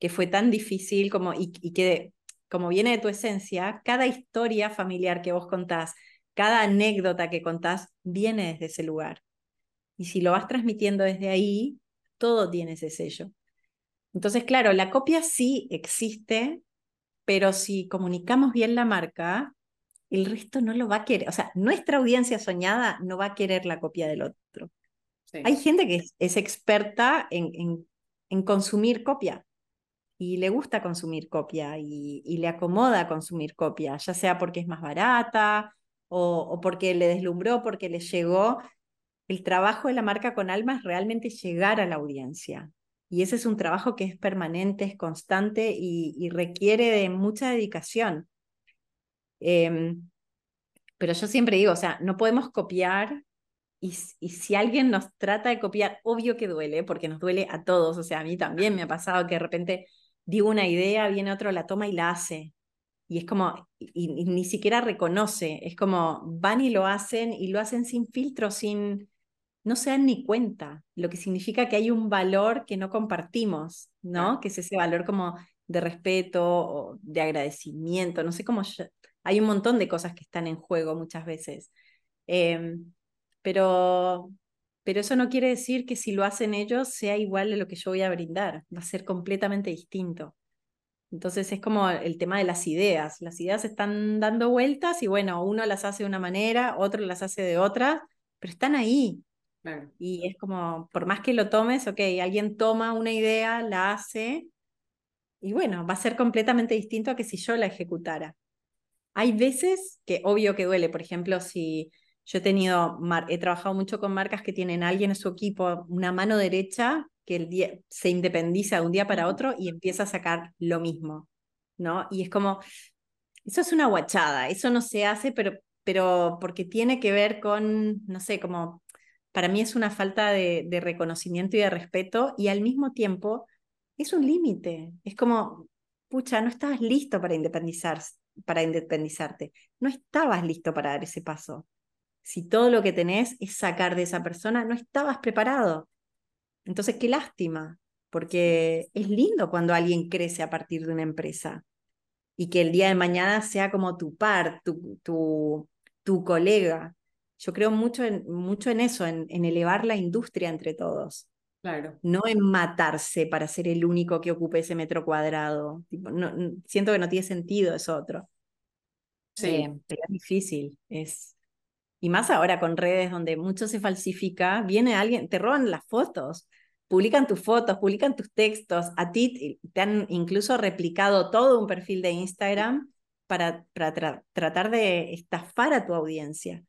Que fue tan difícil como, y, y que como viene de tu esencia, cada historia familiar que vos contás, cada anécdota que contás, viene desde ese lugar. Y si lo vas transmitiendo desde ahí, todo tiene ese sello. Entonces, claro, la copia sí existe, pero si comunicamos bien la marca, el resto no lo va a querer. O sea, nuestra audiencia soñada no va a querer la copia del otro. Hay gente que es, experta en, en, consumir copia y le gusta consumir copia y, le acomoda consumir copia, ya sea porque es más barata o, o porque le deslumbró, porque le llegó. El trabajo de la marca con alma es realmente llegar a la audiencia, Y ese es un trabajo que es permanente, es constante y, requiere de mucha dedicación. Em, pero yo siempre digo, o sea, no podemos copiar y, y, si alguien nos trata de copiar, obvio que duele, porque nos duele a todos. O sea, a mí también me ha pasado que de repente digo una idea, viene otro, la toma y la hace. Y es como, y, ni siquiera reconoce, es como van y lo hacen y lo hacen sin filtro, sin, no se dan ni cuenta, lo que significa que hay un valor que no compartimos, ¿no? Que es ese valor como de respeto o de agradecimiento, no sé cómo, hay un montón de cosas que están en juego muchas veces. Em, pero, pero eso no quiere decir que si lo hacen ellos sea igual de lo que yo voy a brindar, va a ser completamente distinto. Entonces es como el tema de las ideas. Las ideas están dando vueltas y bueno, uno las hace de una manera, otro las hace de otra, pero están ahí. Y es como, por más que lo tomes, ok, alguien toma una idea, la hace, y bueno, va a ser completamente distinto a que si yo la ejecutara. Hay veces que obvio que duele, por ejemplo, si yo he tenido, he trabajado mucho con marcas que tienen a alguien en su equipo, una mano derecha, que el día, se independiza de un día para otro y empieza a sacar lo mismo, ¿no? Y es como, eso es una guachada, eso no se hace, pero, pero porque tiene que ver con, no sé, como, para mí es una falta de, reconocimiento y de respeto y al mismo tiempo es un límite, es como, pucha, no estabas listo para independizar, para independizarte, no estabas listo para dar ese paso si todo lo que tenés es sacar de esa persona, no estabas preparado. Entonces, qué lástima, porque es lindo cuando alguien crece a partir de una empresa y que el día de mañana sea como tu par, tu, tu, tu colega. Yo creo mucho en, mucho en eso, en, elevar la industria entre todos. Claro. No en matarse para ser el único que ocupe ese metro cuadrado. no, siento que no tiene sentido eso otro. Sí. Eh, pero es difícil, es, y más ahora con redes donde mucho se falsifica, viene alguien, te roban las fotos, publican tus fotos, publican tus textos, a ti te han incluso replicado todo un perfil de Instagram para, tratar de estafar a tu audiencia.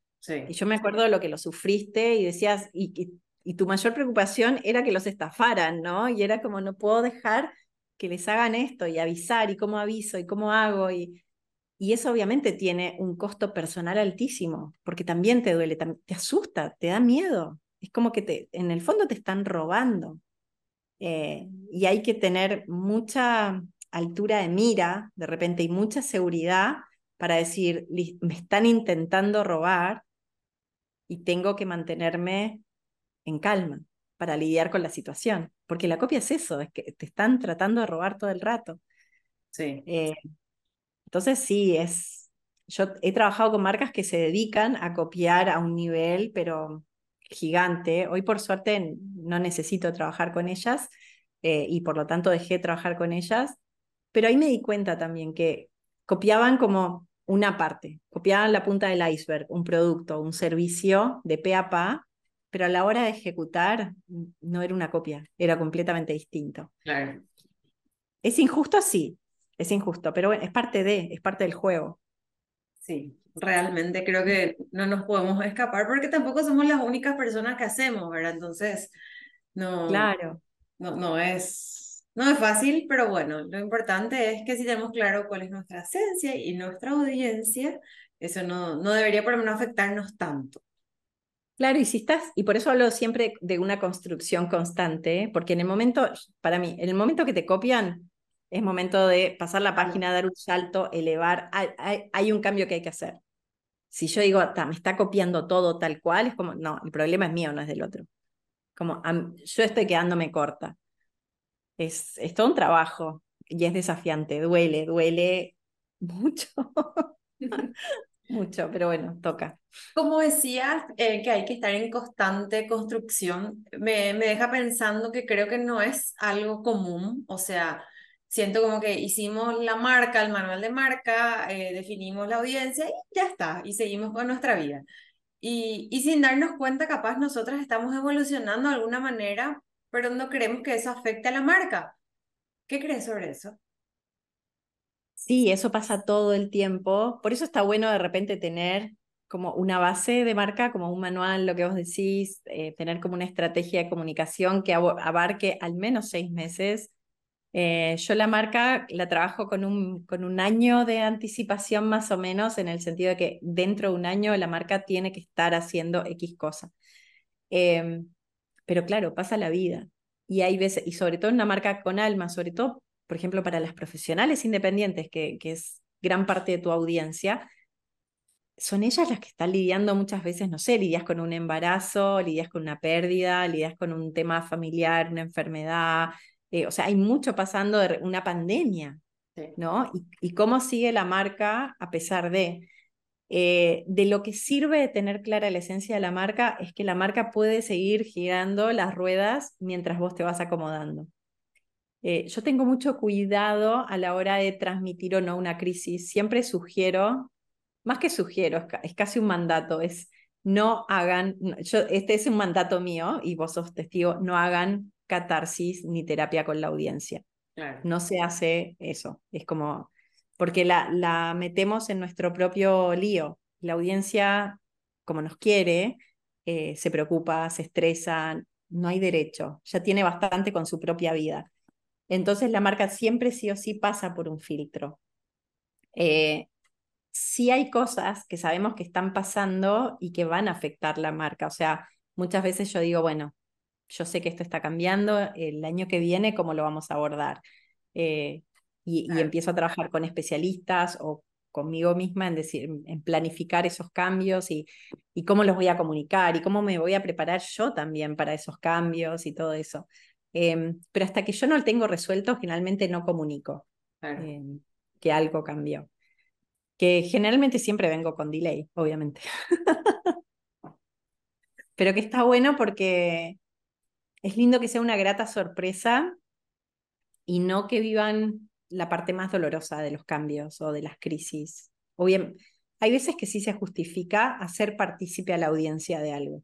Y yo me acuerdo de lo que lo sufriste y decías, y, y tu mayor preocupación era que los estafaran, ¿no? Y era como, no puedo dejar que les hagan esto y avisar, y cómo aviso, y cómo hago, y, y eso obviamente tiene un costo personal altísimo, porque también te duele, te asusta, te da miedo. Es como que te, en el fondo te están robando. Eh, y hay que tener mucha altura de mira de repente y mucha seguridad para decir, me están intentando robar y tengo que mantenerme en calma para lidiar con la situación. Porque la copia es eso, es que te están tratando de robar todo el rato. Sí. Eh, entonces sí, es, yo he trabajado con marcas que se dedican a copiar a un nivel, pero gigante. Hoy por suerte no necesito trabajar con ellas eh, y por lo tanto dejé de trabajar con ellas, pero ahí me di cuenta también que copiaban como una parte, copiaban la punta del iceberg, un producto, un servicio de pe a pa, pero a la hora de ejecutar no era una copia, era completamente distinto. Claro. ¿Es injusto? Sí, es injusto, pero bueno, es parte de, es parte del juego. Sí, realmente creo que no nos podemos escapar porque tampoco somos las únicas personas que hacemos, ¿verdad? Entonces, no, claro. no, no, es, no es fácil, pero bueno, lo importante es que si tenemos claro cuál es nuestra esencia y nuestra audiencia, eso no, no debería por lo menos afectarnos tanto. Claro, y si estás, y por eso hablo siempre de una construcción constante, porque en el momento, para mí, en el momento que te copian, es momento de pasar la página, dar un salto, elevar. Hay, un cambio que hay que hacer. Si yo digo, me está copiando todo tal cual, es como, no, el problema es mío, no es del otro. Como, yo estoy quedándome corta. Es, es todo un trabajo y es desafiante, duele, duele <laughs> mucho. <laughs> mucho, pero bueno, toca. Como decías, eh, que hay que estar en constante construcción, me, me deja pensando que creo que no es algo común, o sea, siento como que hicimos la marca, el manual de marca, eh, definimos la audiencia y ya está, y seguimos con nuestra vida. Y, y sin darnos cuenta, capaz nosotras estamos evolucionando de alguna manera, pero no queremos que eso afecte a la marca. ¿Qué crees sobre eso? Sí, eso pasa todo el tiempo. Por eso está bueno de repente tener como una base de marca, como un manual, lo que vos decís, eh, tener como una estrategia de comunicación que abarque al menos seis meses. Eh, yo la marca la trabajo con un, con un año de anticipación más o menos, en el sentido de que dentro de un año la marca tiene que estar haciendo X cosa. Em, pero claro, pasa la vida. Y hay veces, y sobre todo en una marca con alma, sobre todo, por ejemplo, para las profesionales independientes, que, que es gran parte de tu audiencia, son ellas las que están lidiando muchas veces, no sé, lidias con un embarazo, lidias con una pérdida, lidias con un tema familiar, una enfermedad, eh, o sea, hay mucho pasando de una pandemia, ¿no? Y, cómo sigue la marca a pesar de... Eh, de lo que sirve de tener clara la esencia de la marca es que la marca puede seguir girando las ruedas mientras vos te vas acomodando. Eh, yo tengo mucho cuidado a la hora de transmitir o no una crisis. Siempre sugiero más que sugiero, es, casi un mandato, es no hagan, yo, este es un mandato mío y vos sos testigo, no hagan catarsis ni terapia con la audiencia. No se hace eso, es como, porque la, la metemos en nuestro propio lío. La audiencia, como nos quiere, eh, se preocupa, se estresa, no hay derecho, ya tiene bastante con su propia vida. Entonces la marca siempre sí o sí pasa por un filtro. Eh, sí hay cosas que sabemos que están pasando y que van a afectar la marca. O sea, muchas veces yo digo, bueno, yo sé que esto está cambiando, el año que viene, ¿cómo lo vamos a abordar? Eh, y, empiezo a trabajar con especialistas o conmigo misma en, decir, en planificar esos cambios y, y cómo los voy a comunicar y cómo me voy a preparar yo también para esos cambios y todo eso. Em, pero hasta que yo no lo tengo resuelto, finalmente no comunico em, que algo cambió que generalmente siempre vengo con delay, obviamente. <laughs> Pero que está bueno porque es lindo que sea una grata sorpresa y no que vivan la parte más dolorosa de los cambios o de las crisis. O bien, hay veces que sí se justifica hacer partícipe a la audiencia de algo.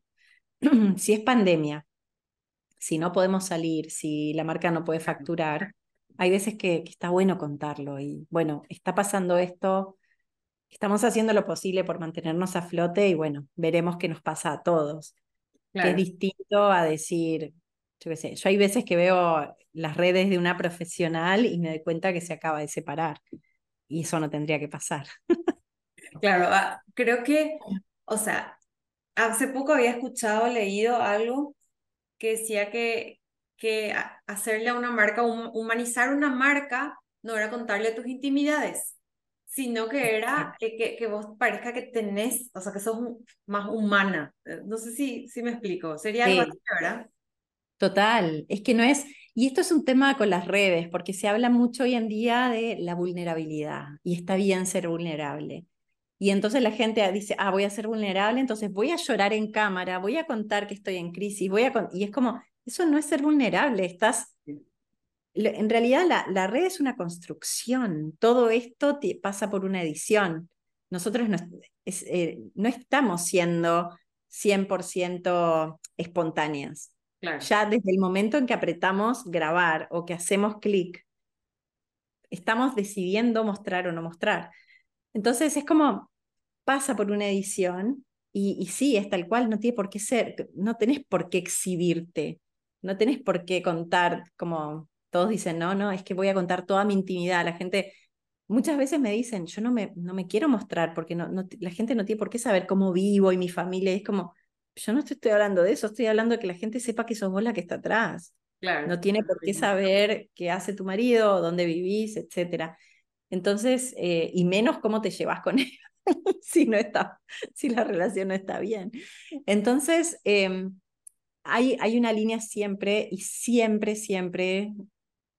<clears throat> si es pandemia, si no podemos salir, si la marca no puede facturar, hay veces que, que está bueno contarlo y bueno, está pasando esto, estamos haciendo lo posible por mantenernos a flote y bueno, veremos qué nos pasa a todos. es distinto a decir, yo qué sé, yo hay veces que veo las redes de una profesional y me doy cuenta que se acaba de separar y eso no tendría que pasar. <laughs> Claro, ah, creo que, o sea, hace poco había escuchado, leído algo que decía que, que hacerle a una marca, humanizar una marca, no era contarle tus intimidades, sino que era que, que, vos parezca que tenés, o sea, que sos más humana. Eh, no sé si, si me explico, sería algo así, ¿verdad? Total, es que no es, y esto es un tema con las redes, porque se habla mucho hoy en día de la vulnerabilidad, y está bien ser vulnerable. Y entonces la gente dice, ah, voy a ser vulnerable, entonces voy a llorar en cámara, voy a contar que estoy en crisis, voy a... y es como, eso no es ser vulnerable, estás en realidad la, red es una construcción, todo esto pasa por una edición. Nosotros no, eh, no estamos siendo 100% espontáneas. Ya desde el momento en que apretamos grabar o que hacemos clic, estamos decidiendo mostrar o no mostrar. Entonces es como pasa por una edición y, y sí, es tal cual, no tiene por qué ser, no tenés por qué exhibirte, no tenés por qué contar como todos dicen, no, no, es que voy a contar toda mi intimidad. La gente, muchas veces me dicen, yo no me, no me quiero mostrar porque no, la gente no tiene por qué saber cómo vivo y mi familia. es como, yo no estoy, hablando de eso, estoy hablando de que la gente sepa que sos vos la que está atrás. Claro, no tiene por qué saber qué hace tu marido, dónde vivís, etc. Entonces, eh, y menos cómo te llevas con <laughs> él si, no está, si la relación no está bien. Entonces, em, hay, hay una línea siempre y siempre, siempre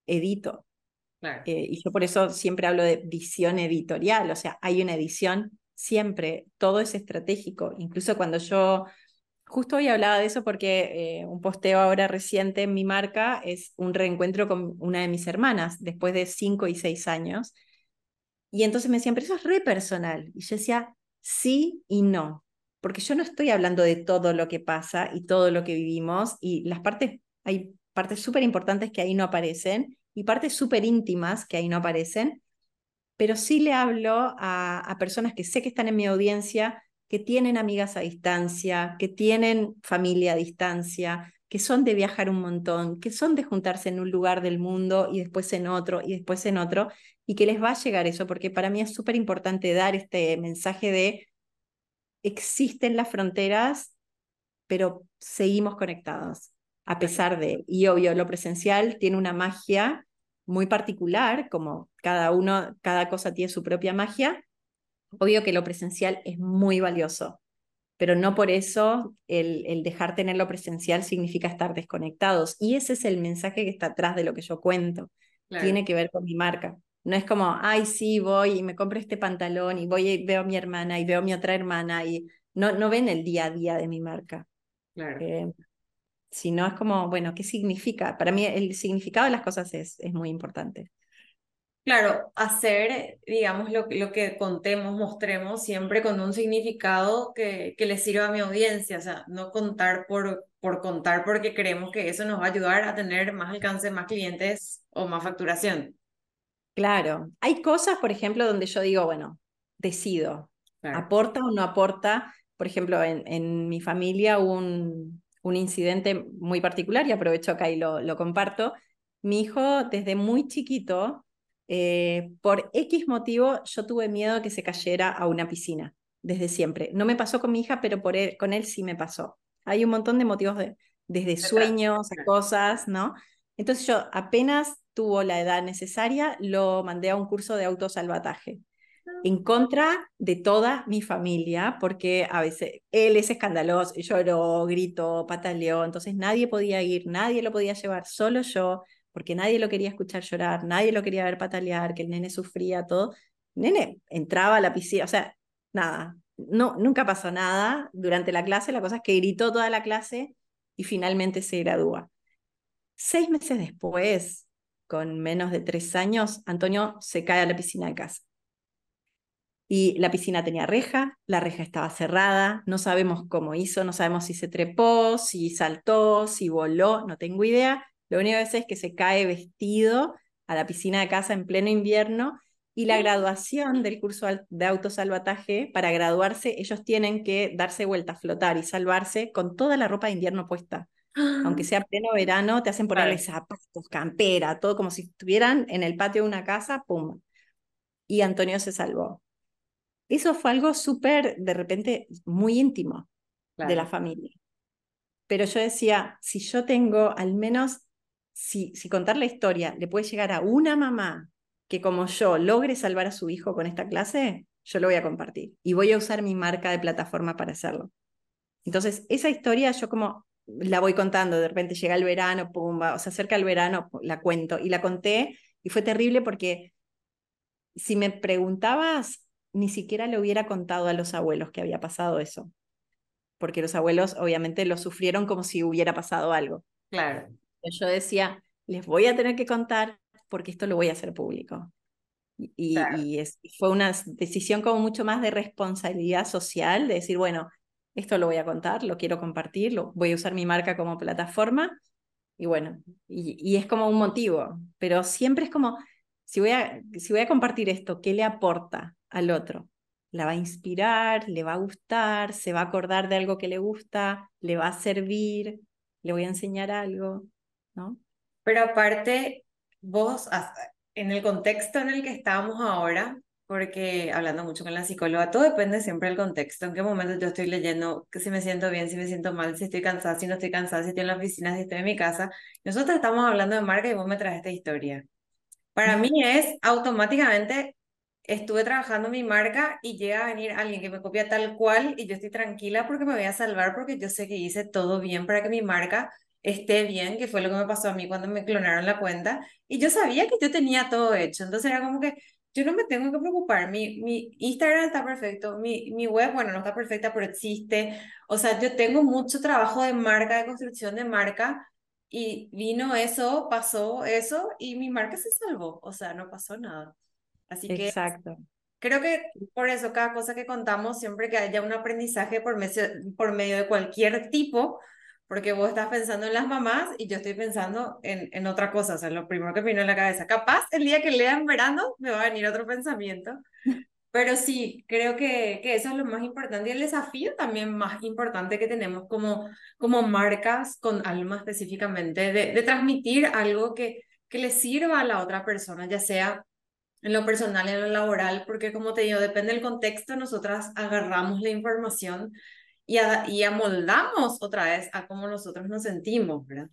edito. Eh, y yo por eso siempre hablo de visión editorial, o sea, hay una edición siempre, todo es estratégico, incluso cuando yo, justo hoy hablaba de eso porque eh, un posteo ahora reciente en mi marca es un reencuentro con una de mis hermanas después de cinco y seis años, y entonces me decían, pero eso es re personal, y yo decía, sí y no, porque yo no estoy hablando de todo lo que pasa y todo lo que vivimos, y las partes, hay partes súper importantes que ahí no aparecen y partes súper íntimas que ahí no aparecen, pero sí le hablo a, personas que sé que están en mi audiencia, que tienen amigas a distancia, que tienen familia a distancia, que son de viajar un montón, que son de juntarse en un lugar del mundo y después en otro y después en otro, y que les va a llegar eso, porque para mí es súper importante dar este mensaje de existen las fronteras, pero seguimos conectados, a pesar de, y obvio, lo presencial tiene una magia muy particular, como cada uno, cada cosa tiene su propia magia, obvio que lo presencial es muy valioso pero no por eso el, el, dejar tener lo presencial significa estar desconectados. Y ese es el mensaje que está atrás de lo que yo cuento. Tiene que ver con mi marca. No es como, ay, sí, voy y me compro este pantalón y voy y veo a mi hermana y veo a mi otra hermana y no, no ven el día a día de mi marca. Claro. Eh, sino es como, bueno, ¿qué significa? Para mí el significado de las cosas es, es muy importante. Claro, hacer, digamos, lo, lo que contemos, mostremos siempre con un significado que, que le sirva a mi audiencia, o sea, no contar por, por contar porque creemos que eso nos va a ayudar a tener más alcance, más clientes o más facturación. Claro, hay cosas, por ejemplo, donde yo digo, bueno, decido, ¿aporta o no aporta? Por ejemplo, en, en mi familia hubo un, un incidente muy particular y aprovecho acá y lo, lo comparto. Mi hijo desde muy chiquito eh, por X motivo yo tuve miedo que se cayera a una piscina, desde siempre. No me pasó con mi hija, pero por con él sí me pasó. Hay un montón de motivos, de, desde sueños a cosas, ¿no? Entonces yo apenas tuvo la edad necesaria, lo mandé a un curso de autosalvataje ah. en contra de toda mi familia, porque a veces él es escandaloso, lloró, gritó, pataleó, entonces nadie podía ir, nadie lo podía llevar, solo yo porque nadie lo quería escuchar llorar, nadie lo quería ver patalear, que el nene sufría, todo. Nene entraba a la piscina, o sea, nada, no, nunca pasó nada durante la clase, la cosa es que gritó toda la clase y finalmente se gradúa. Seis meses después, con menos de tres años, Antonio se cae a la piscina de casa. Y la piscina tenía reja, la reja estaba cerrada, no sabemos cómo hizo, no sabemos si se trepó, si saltó, si voló, no tengo idea, lo único que sé es que se cae vestido a la piscina de casa en pleno invierno y la graduación del curso de autosalvataje, para graduarse, ellos tienen que darse vuelta, flotar y salvarse con toda la ropa de invierno puesta. Aunque <gasps> sea pleno verano, te hacen ponerle zapatos, campera, todo como si estuvieran en el patio de una casa, ¡pum! Y Antonio se salvó. Eso fue algo súper, de repente, muy íntimo de la familia. Pero yo decía, si yo tengo al menos si, contar la historia le puede llegar a una mamá que como yo logre salvar a su hijo con esta clase, yo lo voy a compartir y voy a usar mi marca de plataforma para hacerlo. Entonces, esa historia yo como la voy contando, de repente llega el verano, pum, o se acerca el verano, la cuento y la conté y fue terrible porque si me preguntabas, ni siquiera le hubiera contado a los abuelos que había pasado eso, porque los abuelos obviamente lo sufrieron como si hubiera pasado algo. Claro yo decía, les voy a tener que contar porque esto lo voy a hacer público. Y, es, fue una decisión como mucho más de responsabilidad social, de decir, bueno, esto lo voy a contar, lo quiero compartir, lo, voy a usar mi marca como plataforma. Y bueno, y, es como un motivo, pero siempre es como, si voy, a, si voy a compartir esto, ¿qué le aporta al otro? ¿La va a inspirar? ¿Le va a gustar? ¿Se va a acordar de algo que le gusta? ¿Le va a servir? ¿Le voy a enseñar algo? ¿No? Pero aparte, vos, en el contexto en el que estamos ahora, porque hablando mucho con la psicóloga, todo depende siempre del contexto, en qué momento yo estoy leyendo, que si me siento bien, si me siento mal, si estoy cansada, si no estoy cansada, si estoy en la oficina, si estoy en mi casa. Nosotros estamos hablando de marca y vos me traes esta historia. Para mí es automáticamente, estuve trabajando mi marca y llega a venir alguien que me copia tal cual y yo estoy tranquila porque me voy a salvar porque yo sé que hice todo bien para que mi marca esté bien, que fue lo que me pasó a mí cuando me clonaron la cuenta, y yo sabía que yo tenía todo hecho, entonces era como que yo no me tengo que preocupar, mi, mi Instagram está perfecto, mi, mi web, bueno, no está perfecta, pero existe, o sea, yo tengo mucho trabajo de marca, de construcción de marca, y vino eso, pasó eso, y mi marca se salvó, o sea, no pasó nada. Así que Exacto. creo que por eso cada cosa que contamos, siempre que haya un aprendizaje por medio, por medio de cualquier tipo, porque vos estás pensando en las mamás y yo estoy pensando en, en otra cosa, o sea, lo primero que me vino en la cabeza. Capaz el día que lea en verano me va a venir otro pensamiento, <laughs> Pero sí, creo que, que eso es lo más importante y el desafío también más importante que tenemos como, como marcas con alma específicamente, de, de transmitir algo que, que le sirva a la otra persona, ya sea en lo personal, en lo laboral, porque como te digo, depende del contexto, nosotras agarramos la información y, y amoldamos otra vez a cómo nosotros nos sentimos, ¿verdad?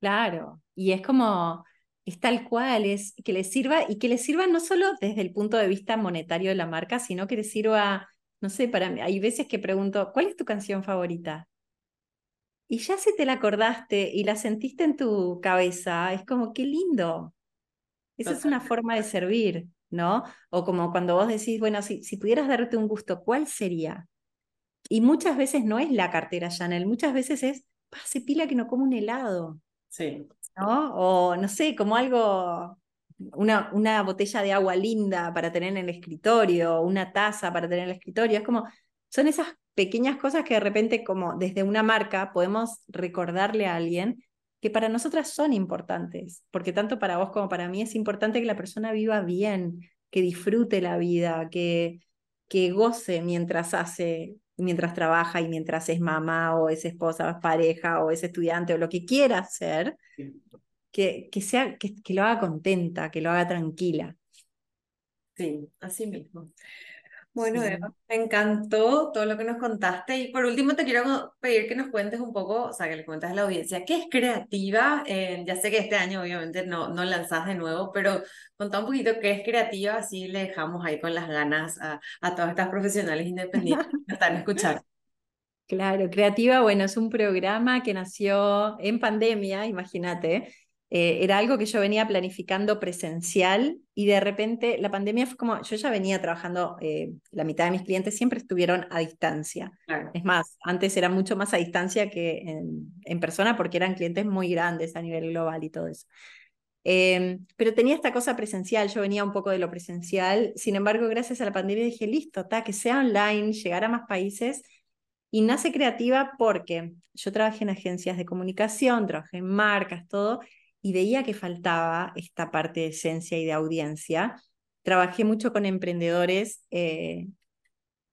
Claro, y es como, es tal cual, es que le sirva y que le sirva no solo desde el punto de vista monetario de la marca, sino que le sirva, no sé, para mí, hay veces que pregunto, ¿cuál es tu canción favorita? Y ya se te la acordaste y la sentiste en tu cabeza, es como, qué lindo. Esa es una forma de servir, ¿no? O como cuando vos decís, bueno, si, si pudieras darte un gusto, ¿cuál sería? Y muchas veces no es la cartera Chanel, muchas veces es, pase pila que no como un helado. Sí. ¿No? O no sé, como algo, una, una botella de agua linda para tener en el escritorio, una taza para tener en el escritorio. Es como, son esas pequeñas cosas que de repente, como desde una marca, podemos recordarle a alguien que para nosotras son importantes, porque tanto para vos como para mí es importante que la persona viva bien, que disfrute la vida, que, que goce mientras hace, mientras trabaja y mientras es mamá o es esposa o es pareja o es estudiante o lo que quiera hacer, que, que, sea, que, que lo haga contenta, que lo haga tranquila. Sí, así mismo. Bueno, me encantó todo lo que nos contaste y por último te quiero pedir que nos cuentes un poco, o sea, que le cuentes a la audiencia, ¿qué es creativa? Eh, ya sé que este año obviamente no, no lanzás de nuevo, pero contá un poquito qué es creativa, así le dejamos ahí con las ganas a, a todas estas profesionales independientes que están escuchando. <laughs> Claro, Creativa, bueno, es un programa que nació en pandemia, imagínate, eh, era algo que yo venía planificando presencial y de repente la pandemia fue como, yo ya venía trabajando, eh, la mitad de mis clientes siempre estuvieron a distancia. Es más, antes era mucho más a distancia que en, en, persona porque eran clientes muy grandes a nivel global y todo eso. Em, pero tenía esta cosa presencial, yo venía un poco de lo presencial, sin embargo, gracias a la pandemia dije, listo, ta, que sea online, llegar a más países. Y nace creativa porque yo trabajé en agencias de comunicación, trabajé en marcas, todo, y veía que faltaba esta parte de esencia y de audiencia. Trabajé mucho con emprendedores eh,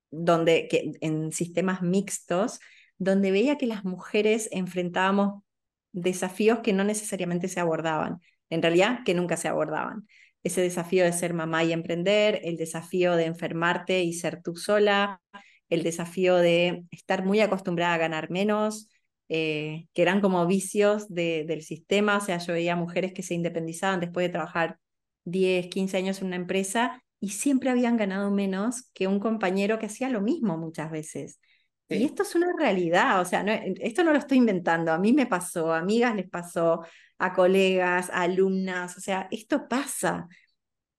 donde, que, en sistemas mixtos, donde veía que las mujeres enfrentábamos desafíos que no necesariamente se abordaban, en realidad que nunca se abordaban. Ese desafío de ser mamá y emprender, el desafío de enfermarte y ser tú sola, el desafío de estar muy acostumbrada a ganar menos, eh, que eran como vicios del sistema, o sea, yo veía mujeres que se independizaban después de trabajar 10, 15 años en una empresa y siempre habían ganado menos que un compañero que hacía lo mismo muchas veces. Y esto es una realidad, o sea, no, esto no lo estoy inventando, a mí me pasó, a amigas les pasó, a colegas, a alumnas, o sea, esto pasa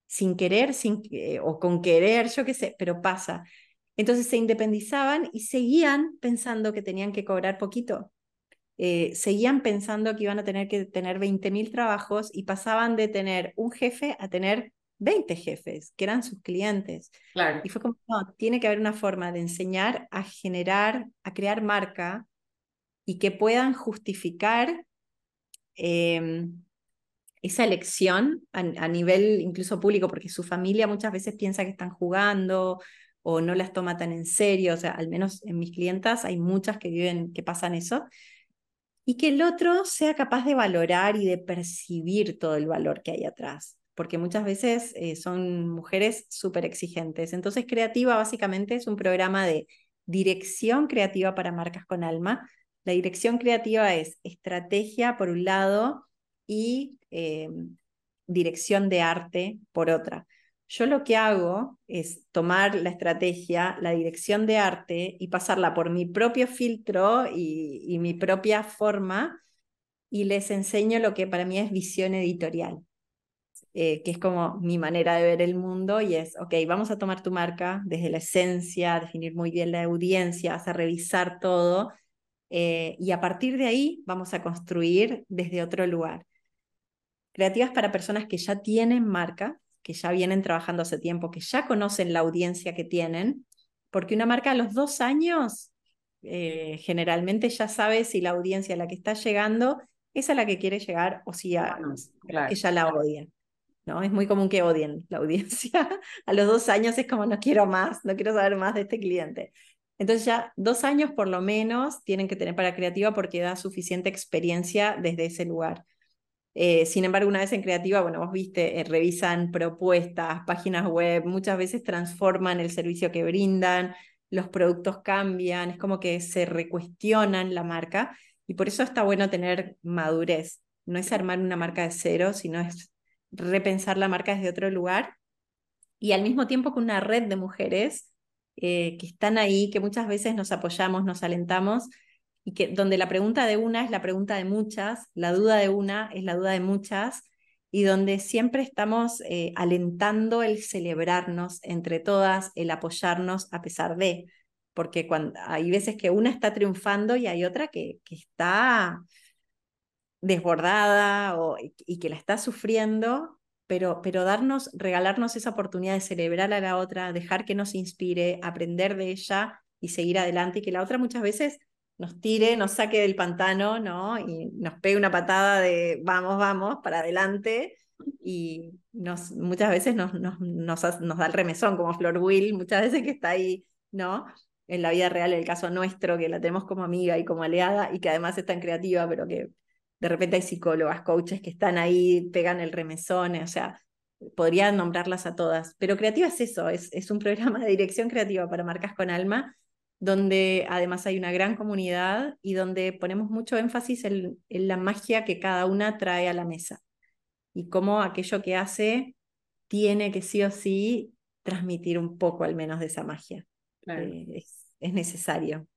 sin querer sin, o con querer, yo qué sé, pero pasa. Entonces se independizaban y seguían pensando que tenían que cobrar poquito. Eh, seguían pensando que iban a tener que tener 20.000 trabajos y pasaban de tener un jefe a tener 20 jefes, que eran sus clientes. Claro. Y fue como, no, tiene que haber una forma de enseñar a generar, a crear marca y que puedan justificar em, esa elección a, a, nivel incluso público, porque su familia muchas veces piensa que están jugando o no las toma tan en serio, o sea, al menos en mis clientas hay muchas que viven, que pasan eso, y que el otro sea capaz de valorar y de percibir todo el valor que hay atrás, porque muchas veces eh, son mujeres súper exigentes. Entonces, Creativa básicamente es un programa de dirección creativa para marcas con alma. La dirección creativa es estrategia por un lado y eh, dirección de arte por otra. Yo lo que hago es tomar la estrategia, la dirección de arte y pasarla por mi propio filtro y, mi propia forma y les enseño lo que para mí es visión editorial, eh, que es como mi manera de ver el mundo y es, ok, vamos a tomar tu marca desde la esencia, definir muy bien la audiencia, vas a revisar todo eh, y a partir de ahí vamos a construir desde otro lugar. Creativas para personas que ya tienen marca, que ya vienen trabajando hace tiempo, que ya conocen la audiencia que tienen, porque una marca a los dos años eh, generalmente ya sabe si la audiencia a la que está llegando es a la que quiere llegar o si que ya la odia. ¿no? Es muy común que odien la audiencia. <laughs> A los dos años es como, no quiero más, no quiero saber más de este cliente. Entonces ya dos años por lo menos tienen que tener para creativa porque da suficiente experiencia desde ese lugar. Eh, sin embargo, una vez en creativa, bueno, vos viste, eh, revisan propuestas, páginas web, muchas veces transforman el servicio que brindan, los productos cambian, es como que se recuestionan la marca y por eso está bueno tener madurez. No es armar una marca de cero, sino es repensar la marca desde otro lugar y al mismo tiempo con una red de mujeres eh, que están ahí, que muchas veces nos apoyamos, nos alentamos donde la pregunta de una es la pregunta de muchas, la duda de una es la duda de muchas y donde siempre estamos eh, alentando el celebrarnos entre todas, el apoyarnos a pesar de, porque cuando, hay veces que una está triunfando y hay otra que, que está desbordada o, y que la está sufriendo, pero, pero darnos, regalarnos esa oportunidad de celebrar a la otra, dejar que nos inspire, aprender de ella y seguir adelante y que la otra muchas veces nos tire, nos saque del pantano, ¿no? Y nos pegue una patada de vamos, vamos, para adelante. Y nos, muchas veces nos, nos, nos, da el remesón, como Flor Will, muchas veces que está ahí, ¿no? En la vida real, el caso nuestro, que la tenemos como amiga y como aliada y que además es tan creativa, pero que de repente hay psicólogas, coaches que están ahí, pegan el remesón, o sea, podría nombrarlas a todas. Pero creativa es eso, es, es un programa de dirección creativa para marcas con alma, donde además hay una gran comunidad y donde ponemos mucho énfasis en, la magia que cada una trae a la mesa y cómo aquello que hace tiene que sí o sí transmitir un poco al menos de esa magia. Eh, es, es necesario.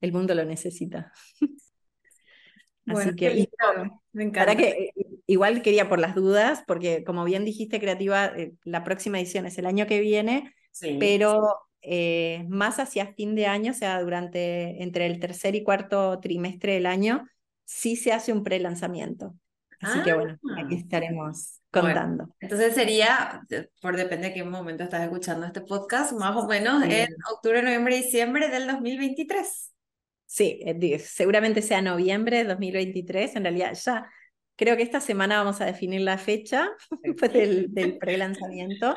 El mundo lo necesita. <laughs> Así que, me encanta. que eh, igual quería por las dudas, porque como bien dijiste, Creativa, eh, la próxima edición es el año que viene, pero eh, más hacia fin de año, o sea, durante entre el tercer y cuarto trimestre del año, sí se hace un pre-lanzamiento. Así que bueno, aquí ah. estaremos contando. entonces sería, por depende de qué momento estás escuchando este podcast, más o menos en octubre, noviembre, diciebre del 2023. Sí, eh, seguramente sea noviembre de 2023. En realidad ya creo que esta semana vamos a definir la fecha <laughs> del, del <laughs> pre-lanzamiento,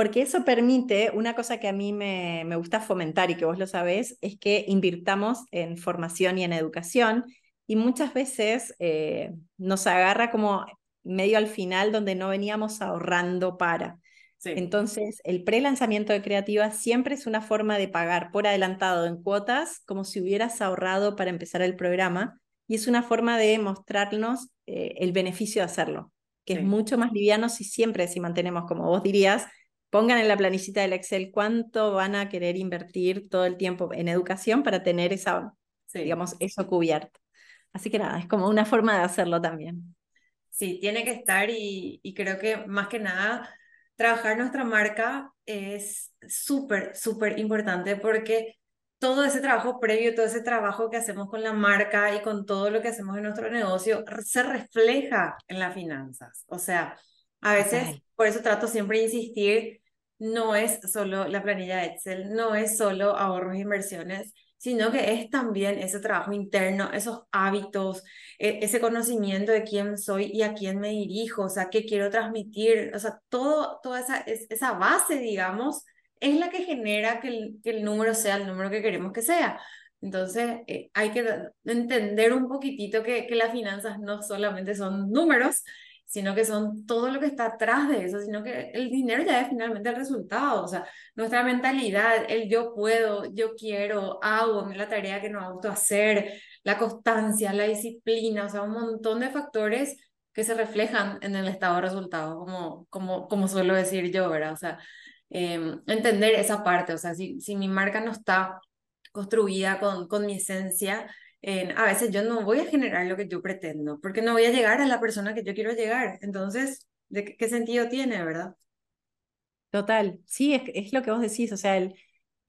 porque eso permite, una cosa que a mí me, me gusta fomentar y que vos lo sabés, es que invirtamos en formación y en educación y muchas veces eh, nos agarra como medio al final donde no veníamos ahorrando para. Entonces, el pre-lanzamiento de creativa siempre es una forma de pagar por adelantado en cuotas, como si hubieras ahorrado para empezar el programa, y es una forma de mostrarnos eh, el beneficio de hacerlo, que es mucho más liviano si siempre, si mantenemos, como vos dirías, pongan en la planicita del Excel cuánto van a querer invertir todo el tiempo en educación para tener esa, digamos, eso cubierto. Así que nada, es como una forma de hacerlo también. Sí, tiene que estar y, y creo que más que nada trabajar nuestra marca es súper, súper importante porque todo ese trabajo previo, todo ese trabajo que hacemos con la marca y con todo lo que hacemos en nuestro negocio se refleja en las finanzas. O sea, a veces, por eso trato siempre de insistir, no es solo la planilla Excel, no es solo ahorros e inversiones, sino que es también ese trabajo interno, esos hábitos, e, ese conocimiento de quién soy y a quién me dirijo, o sea, qué quiero transmitir, o sea, todo, toda esa, esa base, digamos, es la que genera que el, que el número sea el número que queremos que sea. Entonces, eh, hay que entender un poquitito que, que las finanzas no solamente son números, sino que son todo lo que está atrás de eso, sino que el dinero ya es finalmente el resultado, o sea, nuestra mentalidad, el yo puedo, yo quiero, hago la tarea que no hago hacer, la constancia, la disciplina, o sea, un montón de factores que se reflejan en el estado de resultados, como, como, como suelo decir yo, ¿verdad? O sea, em, entender esa parte, o sea, si, si mi marca no está construida con, con mi esencia, a veces yo no voy a generar lo que yo pretendo, porque no voy a llegar a la persona que yo quiero llegar. Entonces, ¿de qué, sentido tiene, verdad? Total, sí, es, es, lo que vos decís, o sea, el,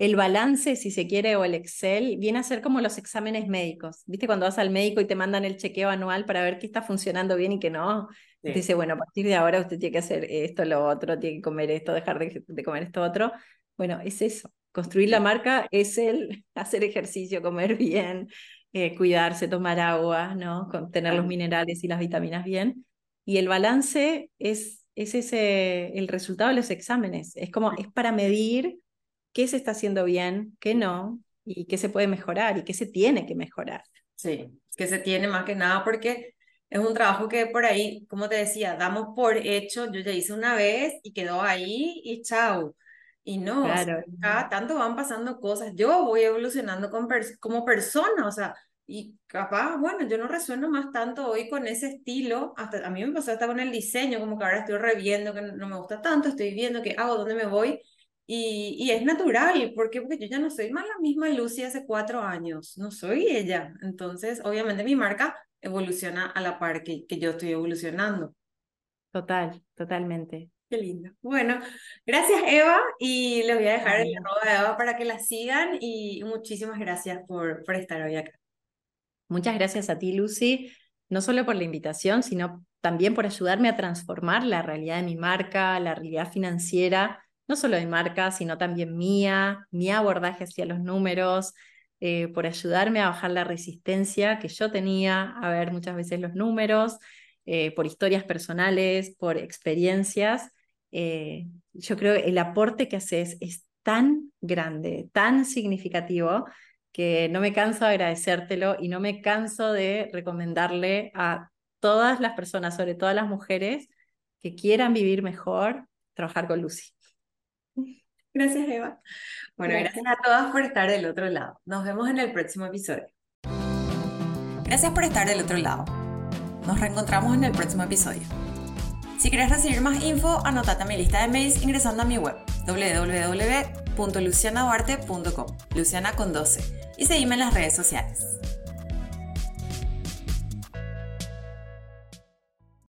el balance, si se quiere, o el Excel, viene a ser como los exámenes médicos. ¿Viste? Cuando vas al médico y te mandan el chequeo anual para ver qué está funcionando bien y qué no. Te dice, bueno, a partir de ahora usted tiene que hacer esto, lo otro, tiene que comer esto, dejar de, de comer esto otro. Bueno, es eso. Construir la marca es el <laughs> hacer ejercicio, comer bien, eh, cuidarse, tomar agua, ¿no? Con tener los minerales y las vitaminas bien. Y el balance es es ese, el resultado de los exámenes. Es como, es para medir qué se está haciendo bien, qué no, y qué se puede mejorar y qué se tiene que mejorar. Sí, que se tiene más que nada porque es un trabajo que por ahí, como te decía, damos por hecho, yo ya hice una vez y quedó ahí y chao. Y no, claro. cada tanto van pasando cosas, yo voy evolucionando como persona, o sea, y capaz, bueno, yo no resueno más tanto hoy con ese estilo, hasta a mí me pasó hasta con el diseño, como que ahora estoy reviendo que no me gusta tanto, estoy viendo qué hago, dónde me voy, y, y, es natural, ¿por qué? Porque yo ya no soy más la misma Lucy hace cuatro años, no soy ella. Entonces, obviamente mi marca evoluciona a la par que, que yo estoy evolucionando. Total, totalmente. Qué lindo. Bueno, gracias Eva y les voy a dejar el arroba de Eva para que la sigan y muchísimas gracias por, por estar hoy acá. Muchas gracias a ti, Lucy, no solo por la invitación, sino también por ayudarme a transformar la realidad de mi marca, la realidad financiera no solo de marca, sino también mía, mi abordaje hacia los números, eh, por ayudarme a bajar la resistencia que yo tenía a ver muchas veces los números, eh, por historias personales, por experiencias. Eh, yo creo que el aporte que haces es tan grande, tan significativo, que no me canso de agradecértelo y no me canso de recomendarle a todas las personas, sobre todo a las mujeres, que quieran vivir mejor, trabajar con Lucy. Gracias, Eva. Bueno, gracias. a todas por estar del otro lado. Nos vemos en el próximo episodio. Gracias por estar del otro lado. Nos reencontramos en el próximo episodio. Si quieres recibir más info, anotate a mi lista de mails ingresando a mi web www.lucianaduarte.com, Luciana con 12, y seguime en las redes sociales.